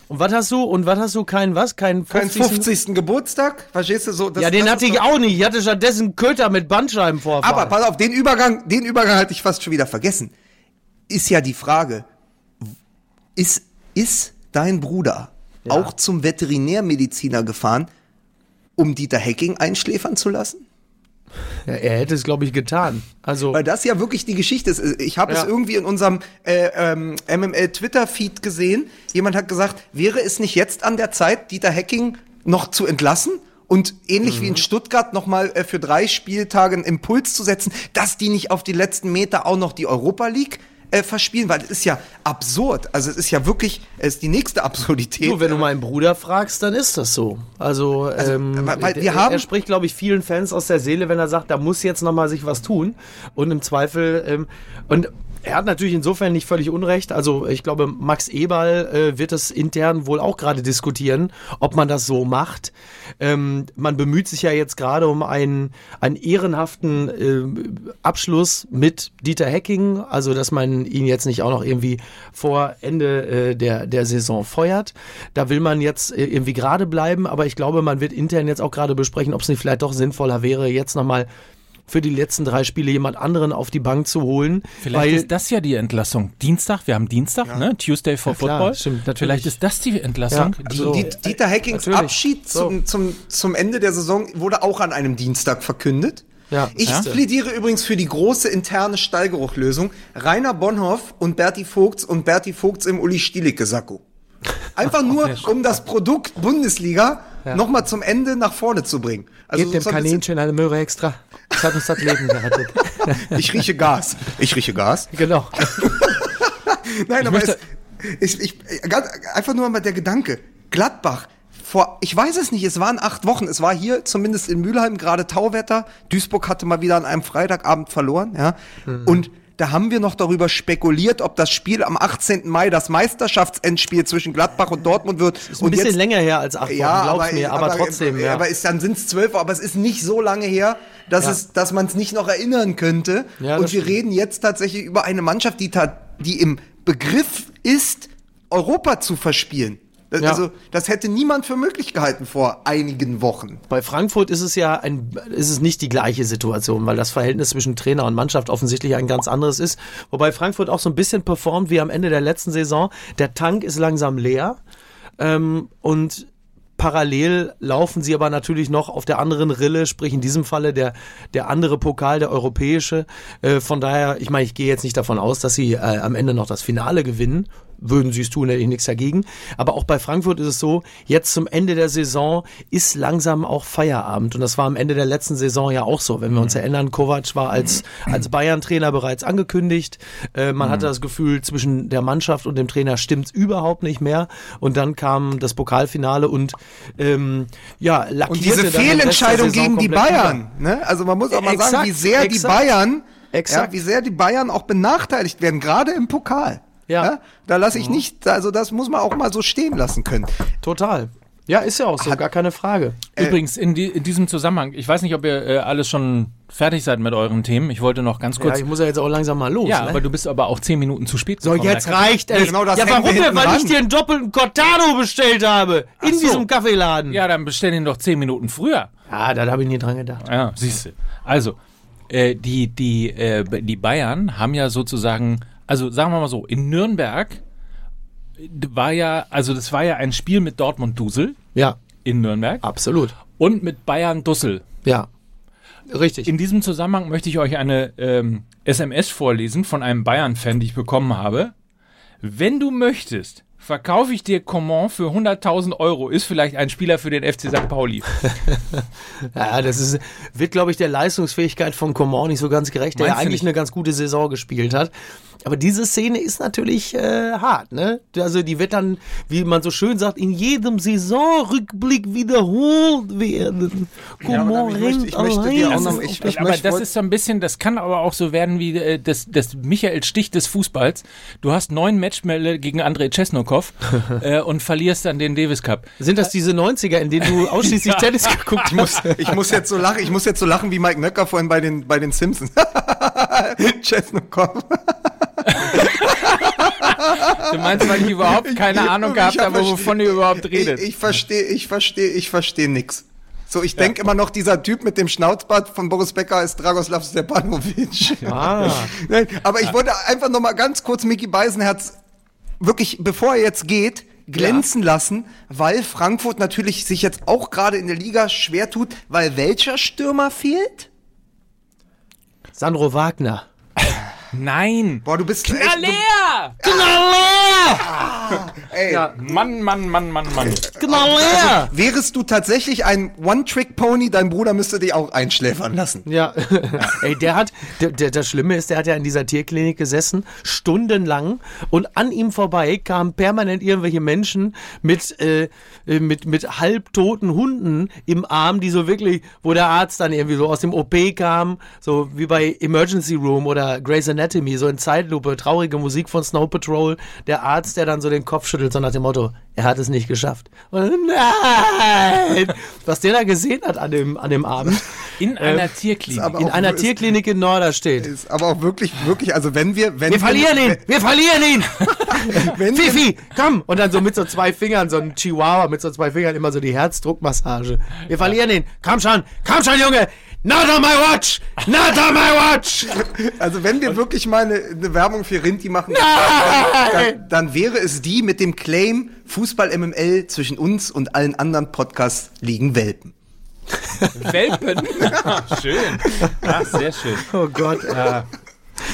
Und was hast du? Und was hast du? Kein was? Kein 50. Kein 50. Geburtstag, verstehst du so? Das, Ja, den hatte ich auch nicht. Ich hatte stattdessen Köter mit Bandscheibenvorfall. Aber pass auf, den Übergang, den Übergang hatte ich fast schon wieder vergessen. Ist ja die Frage, ist, ist dein Bruder auch zum Veterinärmediziner gefahren, um Dieter Hecking einschläfern zu lassen? Ja, er hätte es, glaube ich, getan. Also, Weil das ja wirklich die Geschichte ist. Ich habe Ja. es irgendwie in unserem äh, ähm, MML-Twitter-Feed gesehen. Jemand hat gesagt, wäre es nicht jetzt an der Zeit, Dieter Hecking noch zu entlassen? Und ähnlich wie in Stuttgart nochmal äh, für drei Spieltage einen Impuls zu setzen, dass die nicht auf die letzten Meter auch noch die Europa League äh, verspielen, weil es ist ja absurd. Also es ist ja wirklich, es ist die nächste Absurdität. Du, wenn du meinen Bruder fragst, dann ist das so. Also, ähm, weil- wir er, haben- er spricht, glaube ich, vielen Fans aus der Seele, wenn er sagt, da muss jetzt noch mal sich was tun. Und im Zweifel, ähm, und er hat natürlich insofern nicht völlig unrecht. Also ich glaube, Max Eberl äh, wird es intern wohl auch gerade diskutieren, ob man das so macht. Ähm, man bemüht sich ja jetzt gerade um einen, einen ehrenhaften äh, Abschluss mit Dieter Hecking, also dass man ihn jetzt nicht auch noch irgendwie vor Ende äh, der, der Saison feuert. Da will man jetzt äh, irgendwie gerade bleiben, aber ich glaube, man wird intern jetzt auch gerade besprechen, ob es nicht vielleicht doch sinnvoller wäre, jetzt nochmal für die letzten drei Spiele jemand anderen auf die Bank zu holen. Vielleicht weil ist das ja die Entlassung. Dienstag, wir haben Dienstag, ne? Tuesday for Ja, klar, Football. stimmt, natürlich. Vielleicht ist das die Entlassung. Ja, die, Also Diet- Dieter Hackings natürlich. Abschied zum, zum, zum Ende der Saison wurde auch an einem Dienstag verkündet. Ja. Ich Ja. plädiere übrigens für die große interne Stallgeruchlösung. Rainer Bonhoff und Berti Vogts und Berti Vogts im Uli Stielicke-Sakko. Einfach nur, um das Produkt Bundesliga nochmal zum Ende nach vorne zu bringen. Also Gebt dem Kaninchen eine Möhre extra. Das hat uns das Leben gerettet. Ich rieche Gas. Ich rieche Gas. genau. Nein, aber möchte- es, ich, ich, ganz, einfach nur mal der Gedanke. Gladbach, vor, ich weiß es nicht, es waren acht Wochen. Es war hier zumindest in Mülheim gerade Tauwetter. Duisburg hatte mal wieder an einem Freitagabend verloren, ja. Mhm. Und da haben wir noch darüber spekuliert, ob das Spiel am 18. Mai das Meisterschaftsendspiel zwischen Gladbach und Dortmund wird. Ist ein bisschen länger her als acht Wochen, ja, glaub's aber, mir, aber, trotzdem, ja. Aber ist, dann sind es zwölf, aber es ist nicht so lange her, dass, Ja. es, dass man es nicht noch erinnern könnte. Ja, und das wir stimmt. reden jetzt tatsächlich über eine Mannschaft, die, die im Begriff ist, Europa zu verspielen. Das, Ja. Also, das hätte niemand für möglich gehalten vor einigen Wochen. Bei Frankfurt ist es ja ein, ist es nicht die gleiche Situation, weil das Verhältnis zwischen Trainer und Mannschaft offensichtlich ein ganz anderes ist. Wobei Frankfurt auch so ein bisschen performt wie am Ende der letzten Saison. Der Tank ist langsam leer ähm, und Parallel laufen sie aber natürlich noch auf der anderen Rille, sprich in diesem Falle der, der andere Pokal, der europäische. Äh, von daher, ich meine, ich gehe jetzt nicht davon aus, dass sie äh, am Ende noch das Finale gewinnen. Würden sie es tun, hätte ich nichts dagegen. Aber auch bei Frankfurt ist es so, jetzt zum Ende der Saison ist langsam auch Feierabend. Und das war am Ende der letzten Saison ja auch so. Wenn wir uns erinnern, Kovac war als, als Bayern-Trainer bereits angekündigt. Äh, man hatte das Gefühl, zwischen der Mannschaft und dem Trainer stimmt's überhaupt nicht mehr. Und dann kam das Pokalfinale und ähm, ja, lackierte Und diese Fehlentscheidung gegen die Bayern, ne? Also man muss auch mal sagen, Exakt, wie sehr die exakt. Bayern, Exakt. ja, wie sehr die Bayern auch benachteiligt werden, gerade im Pokal. Ja. Da lasse ich nicht, also das muss man auch mal so stehen lassen können. Total. Ja, ist ja auch so, gar keine Frage. Übrigens, in, die, in diesem Zusammenhang, ich weiß nicht, ob ihr äh, alles schon fertig seid mit euren Themen. Ich wollte noch ganz Ja, kurz. ich muss ja jetzt auch langsam mal los. Ja, ne? aber du bist aber auch zehn Minuten zu spät so, gekommen. jetzt reicht es. genau das ja, warum denn? Weil ran. ich dir einen doppelten Cortado bestellt habe. In so. diesem Kaffeeladen. Ja, dann bestell ihn doch zehn Minuten früher. Ah, da habe ich nie dran gedacht. Ja, siehst du. Also, äh, die, die, äh, die Bayern haben ja sozusagen, also sagen wir mal so, in Nürnberg war ja, also das war ja ein Spiel mit Dortmund-Dusel Ja, in Nürnberg absolut. und mit Bayern-Dussel. Ja. Richtig. In diesem Zusammenhang möchte ich euch eine ähm, SMS vorlesen von einem Bayern-Fan, die ich bekommen habe. Wenn du möchtest, verkaufe ich dir Coman für 100.000 Euro. Ist vielleicht ein Spieler für den FC St. Pauli. ja, das ist, wird, glaube ich, der Leistungsfähigkeit von Coman nicht so ganz gerecht, der ja Meinst eigentlich nicht? eine ganz gute Saison gespielt hat. Aber diese Szene ist natürlich äh, hart, ne? Also die wird dann, wie man so schön sagt, in jedem Saisonrückblick wiederholt werden. Coman aber ich möchte- ich möchte dir auch noch- ich- das ich aber das ist so ein bisschen, das kann aber auch so werden wie äh, das, das Michael Stich des Fußballs. Du hast neun Matchbälle gegen Andrei Czesnokov äh, und verlierst dann den Davis Cup. Sind das diese 90er, in denen du ausschließlich Ja. Tennis geguckt hast? Ich muss jetzt so lachen, ich muss jetzt so lachen wie Mike Nöcker vorhin bei den, bei den Simpsons. Chesnokov. Du meinst, weil ich überhaupt keine Ahnung gehabt Ich hab habe, verste- wovon ihr überhaupt redet. Ich, ich verstehe, ich verstehe, ich verstehe nix. So, ich denk immer noch, dieser Typ mit dem Schnauzbart von Boris Becker ist Dragoslav Stepanovic. Ah. Nein, aber ich wollte einfach noch mal ganz kurz Mickey Beisenherz wirklich, bevor er jetzt geht, glänzen lassen, weil Frankfurt natürlich sich jetzt auch gerade in der Liga schwer tut, weil welcher Stürmer fehlt? Sandro Wagner. Nein. Boah, du bist echt, du, Aller! Ey, Ja. Mann, Mann, Mann, Mann, Mann. Genau leer. wärest du tatsächlich ein One-Trick-Pony, dein Bruder müsste dich auch einschläfern lassen. Ja. Ey, der hat, der, der, das Schlimme ist, der hat ja in dieser Tierklinik gesessen, stundenlang, und an ihm vorbei kamen permanent irgendwelche Menschen mit, äh, äh, mit, mit halbtoten Hunden im Arm, die so wirklich, wo der Arzt dann irgendwie so aus dem OP kam, so wie bei Emergency Room oder Grey's Anatomy, so in Zeitlupe, traurige Musik von Snow Patrol, der Arzt, der dann so den Kopf schüttelt, so nach dem Motto, er hat es nicht geschafft. Und, nein! Was der da gesehen hat an dem, an dem Abend, In einer Tierklinik. aber in auch einer ist- Tierklinik in Norderstedt. Ist aber auch wirklich, wirklich, also wenn wir, wenn Wir verlieren ihn! Wir verlieren ihn! wenn Fifi, komm! Und dann so mit so zwei Fingern, so ein Chihuahua mit so zwei Fingern, immer so die Herzdruckmassage. Wir verlieren ihn! Komm schon! Komm schon, Junge! Not on my watch! Not on my watch! also wenn wir wirklich mal eine, eine Werbung für Rinti machen, dann, dann wäre es die mit dem Claim Fußball MML zwischen uns und allen anderen Podcasts liegen Welpen. Welpen. schön. Ach, sehr schön. Oh Gott.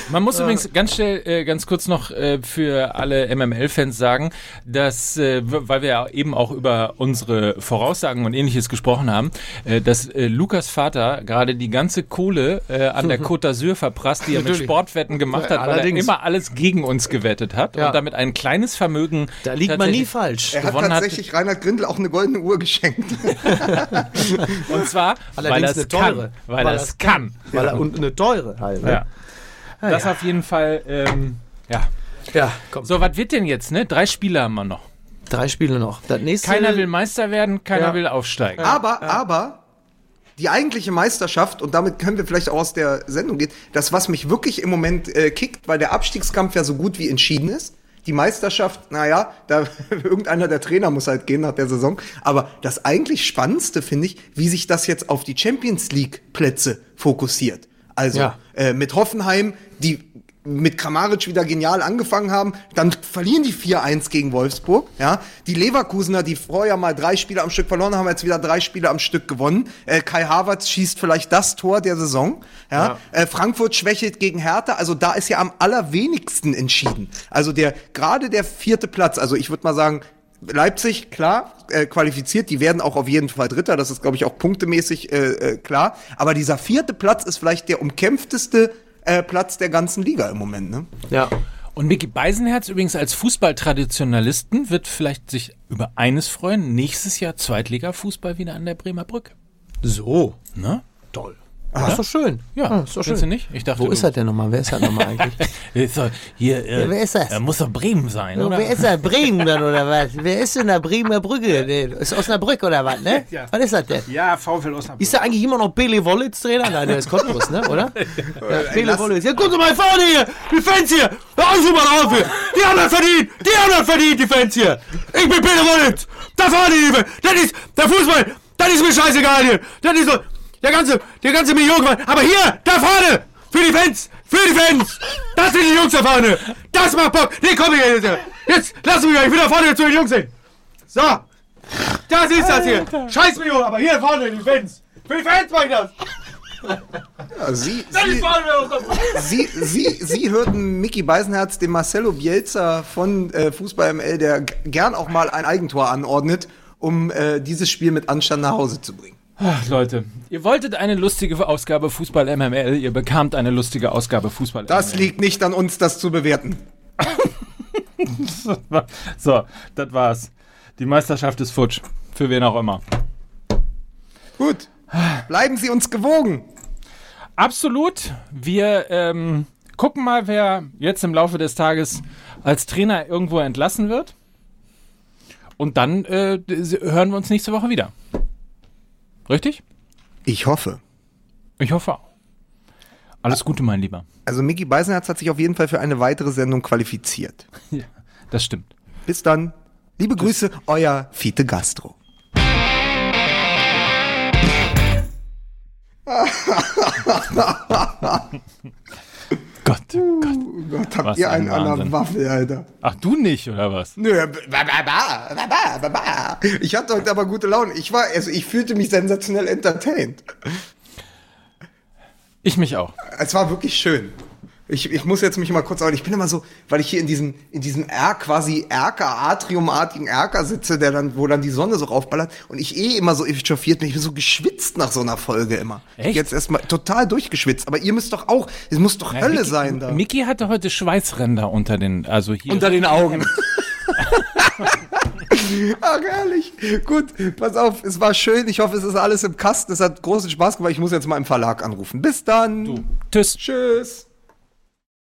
Man muss übrigens ganz schnell, äh, ganz kurz noch äh, für alle MML-Fans sagen, dass, äh, weil wir ja eben auch über unsere Voraussagen und ähnliches gesprochen haben, äh, dass äh, Lukas Vater gerade die ganze Kohle äh, an der Côte d'Azur verprasst, die er mit. Sportwetten gemacht hat, weil er Allerdings. immer alles gegen uns gewettet hat Ja. und damit ein kleines Vermögen Da liegt man nie tatsächlich- falsch. Er hat Gewonnen hat- tatsächlich Reinhard Grindel auch eine goldene Uhr geschenkt. Und zwar, weil Allerdings er es eine kann. teure. Weil er es kann. Weil er, und eine teure halt. Ne? Ja. Das auf jeden Fall, ähm, ja. ja, komm. So, was wird denn jetzt, ne? Drei Spiele haben wir noch. Drei Spiele noch. Das nächste. Keiner will Meister werden, keiner Ja. will aufsteigen. Aber, aber, die eigentliche Meisterschaft, und damit können wir vielleicht auch aus der Sendung gehen, das, was mich wirklich im Moment äh, kickt, weil der Abstiegskampf ja so gut wie entschieden ist. Die Meisterschaft, naja, da irgendeiner der Trainer muss halt gehen nach der Saison. Aber das eigentlich Spannendste finde ich, wie sich das jetzt auf die Champions League Plätze fokussiert. Also Ja. äh, mit Hoffenheim, die mit Kramaric wieder genial angefangen haben, dann verlieren die 4-1 gegen Wolfsburg, ja. Die Leverkusener, die vorher mal drei Spiele am Stück verloren haben, jetzt wieder drei Spiele am Stück gewonnen. Äh, Kai Havertz schießt vielleicht das Tor der Saison, ja. Äh, Frankfurt schwächelt gegen Hertha, also da ist ja am allerwenigsten entschieden. Also der, gerade der vierte Platz, also ich würde mal sagen, Leipzig, klar, äh, qualifiziert, die werden auch auf jeden Fall Dritter, das ist, glaube ich, auch punktemäßig äh, äh, klar. Aber dieser vierte Platz ist vielleicht der umkämpfteste äh, Platz der ganzen Liga im Moment, ne? Ja. Und Micky Beisenherz übrigens als Fußballtraditionalisten wird vielleicht sich über eines freuen. Nächstes Jahr Zweitliga-Fußball wieder an der Bremer Brücke. So. Ne? Toll. Das ist doch schön. Ja, ist doch schön. du nicht? Ich dachte, Wo du- ist er denn nochmal? Wer ist das nochmal eigentlich? Ist doch hier, äh, wer ist das? Er muss doch Bremen sein, oder? Wer ist das? Bremen dann oder was? Wer ist denn da Bremer Brücke? Nee, Ist Osnabrück oder was, ne? Was ist das denn? Ja, VfL Osnabrück. Ist da eigentlich immer noch Billy Wollitz Trainer? Nein, der ist Cottbus, ne? Oder? Ja, Billy Wollitz. Ja, guck mal vorne hier! Die Fans hier! Hör auf mal auf hier! Die haben das verdient! Die haben das verdient, die Fans hier! Ich bin Billy Wollitz! Da vorne, die! Das ist der Fußball! Das ist mir scheißegal hier! Das ist so... Der ganze, der ganze Million Aber hier, da vorne! Für die Fans! Für die Fans! Das sind die Jungs da vorne! Das macht Bock! Nee, komm hier! Jetzt, jetzt lass mich mal! Ich will da vorne zu den Jungs hin! So! Das ist das hier! Scheiß Million, aber hier vorne die Fans! Für die Fans mach ich das! Also Sie, Sie, Sie, Sie, Sie hörten Mickey Beisenherz, den Marcelo Bielsa von äh, Fußball ML, der gern auch mal ein Eigentor anordnet, um äh, dieses Spiel mit Anstand nach Hause zu bringen. Ach, Leute, ihr wolltet eine lustige Ausgabe Fußball MML, ihr bekamt eine lustige Ausgabe Fußball Das MML. liegt nicht an uns, das zu bewerten. So, das war's. Die Meisterschaft ist futsch. Für wen auch immer. Gut. Bleiben Sie uns gewogen. Absolut. Wir ähm, gucken mal, wer jetzt im Laufe des Tages als Trainer irgendwo entlassen wird. Und dann äh, hören wir uns nächste Woche wieder. Richtig? Ich hoffe. Ich hoffe auch. Alles Gute, mein Lieber. Also Mickey Beisenherz hat sich auf jeden Fall für eine weitere Sendung qualifiziert. Ja, das stimmt. Bis dann. Liebe Grüße, euer Fiete Gastro. Gott, Gott. Oh Gott, habt Was ihr ein einen an der Wahnsinn. Waffel, Alter. Ach, du nicht, oder was? Nö, ich hatte heute aber gute Laune. Ich war, also ich fühlte mich sensationell entertained. Ich mich auch. Es war wirklich schön. Ich, ich muss jetzt mich mal kurz, aber ich bin immer so, weil ich hier in diesem, in diesem R, quasi Erker, Atriumartigen Erker sitze, der dann, wo dann die Sonne so raufballert und ich eh immer so echauffiert bin. Ich bin so geschwitzt nach so einer Folge immer. Echt? Jetzt erstmal total durchgeschwitzt. Aber ihr müsst doch auch, es muss doch Hölle Mickey, sein da. Mickey hatte heute Schweißränder unter den, also hier. Unter den Augen. Ach, herrlich. Gut, pass auf, es war schön. Ich hoffe, es ist alles im Kasten. Es hat großen Spaß gemacht. Ich muss jetzt mal im Verlag anrufen. Bis dann. Tschüss. Tschüss.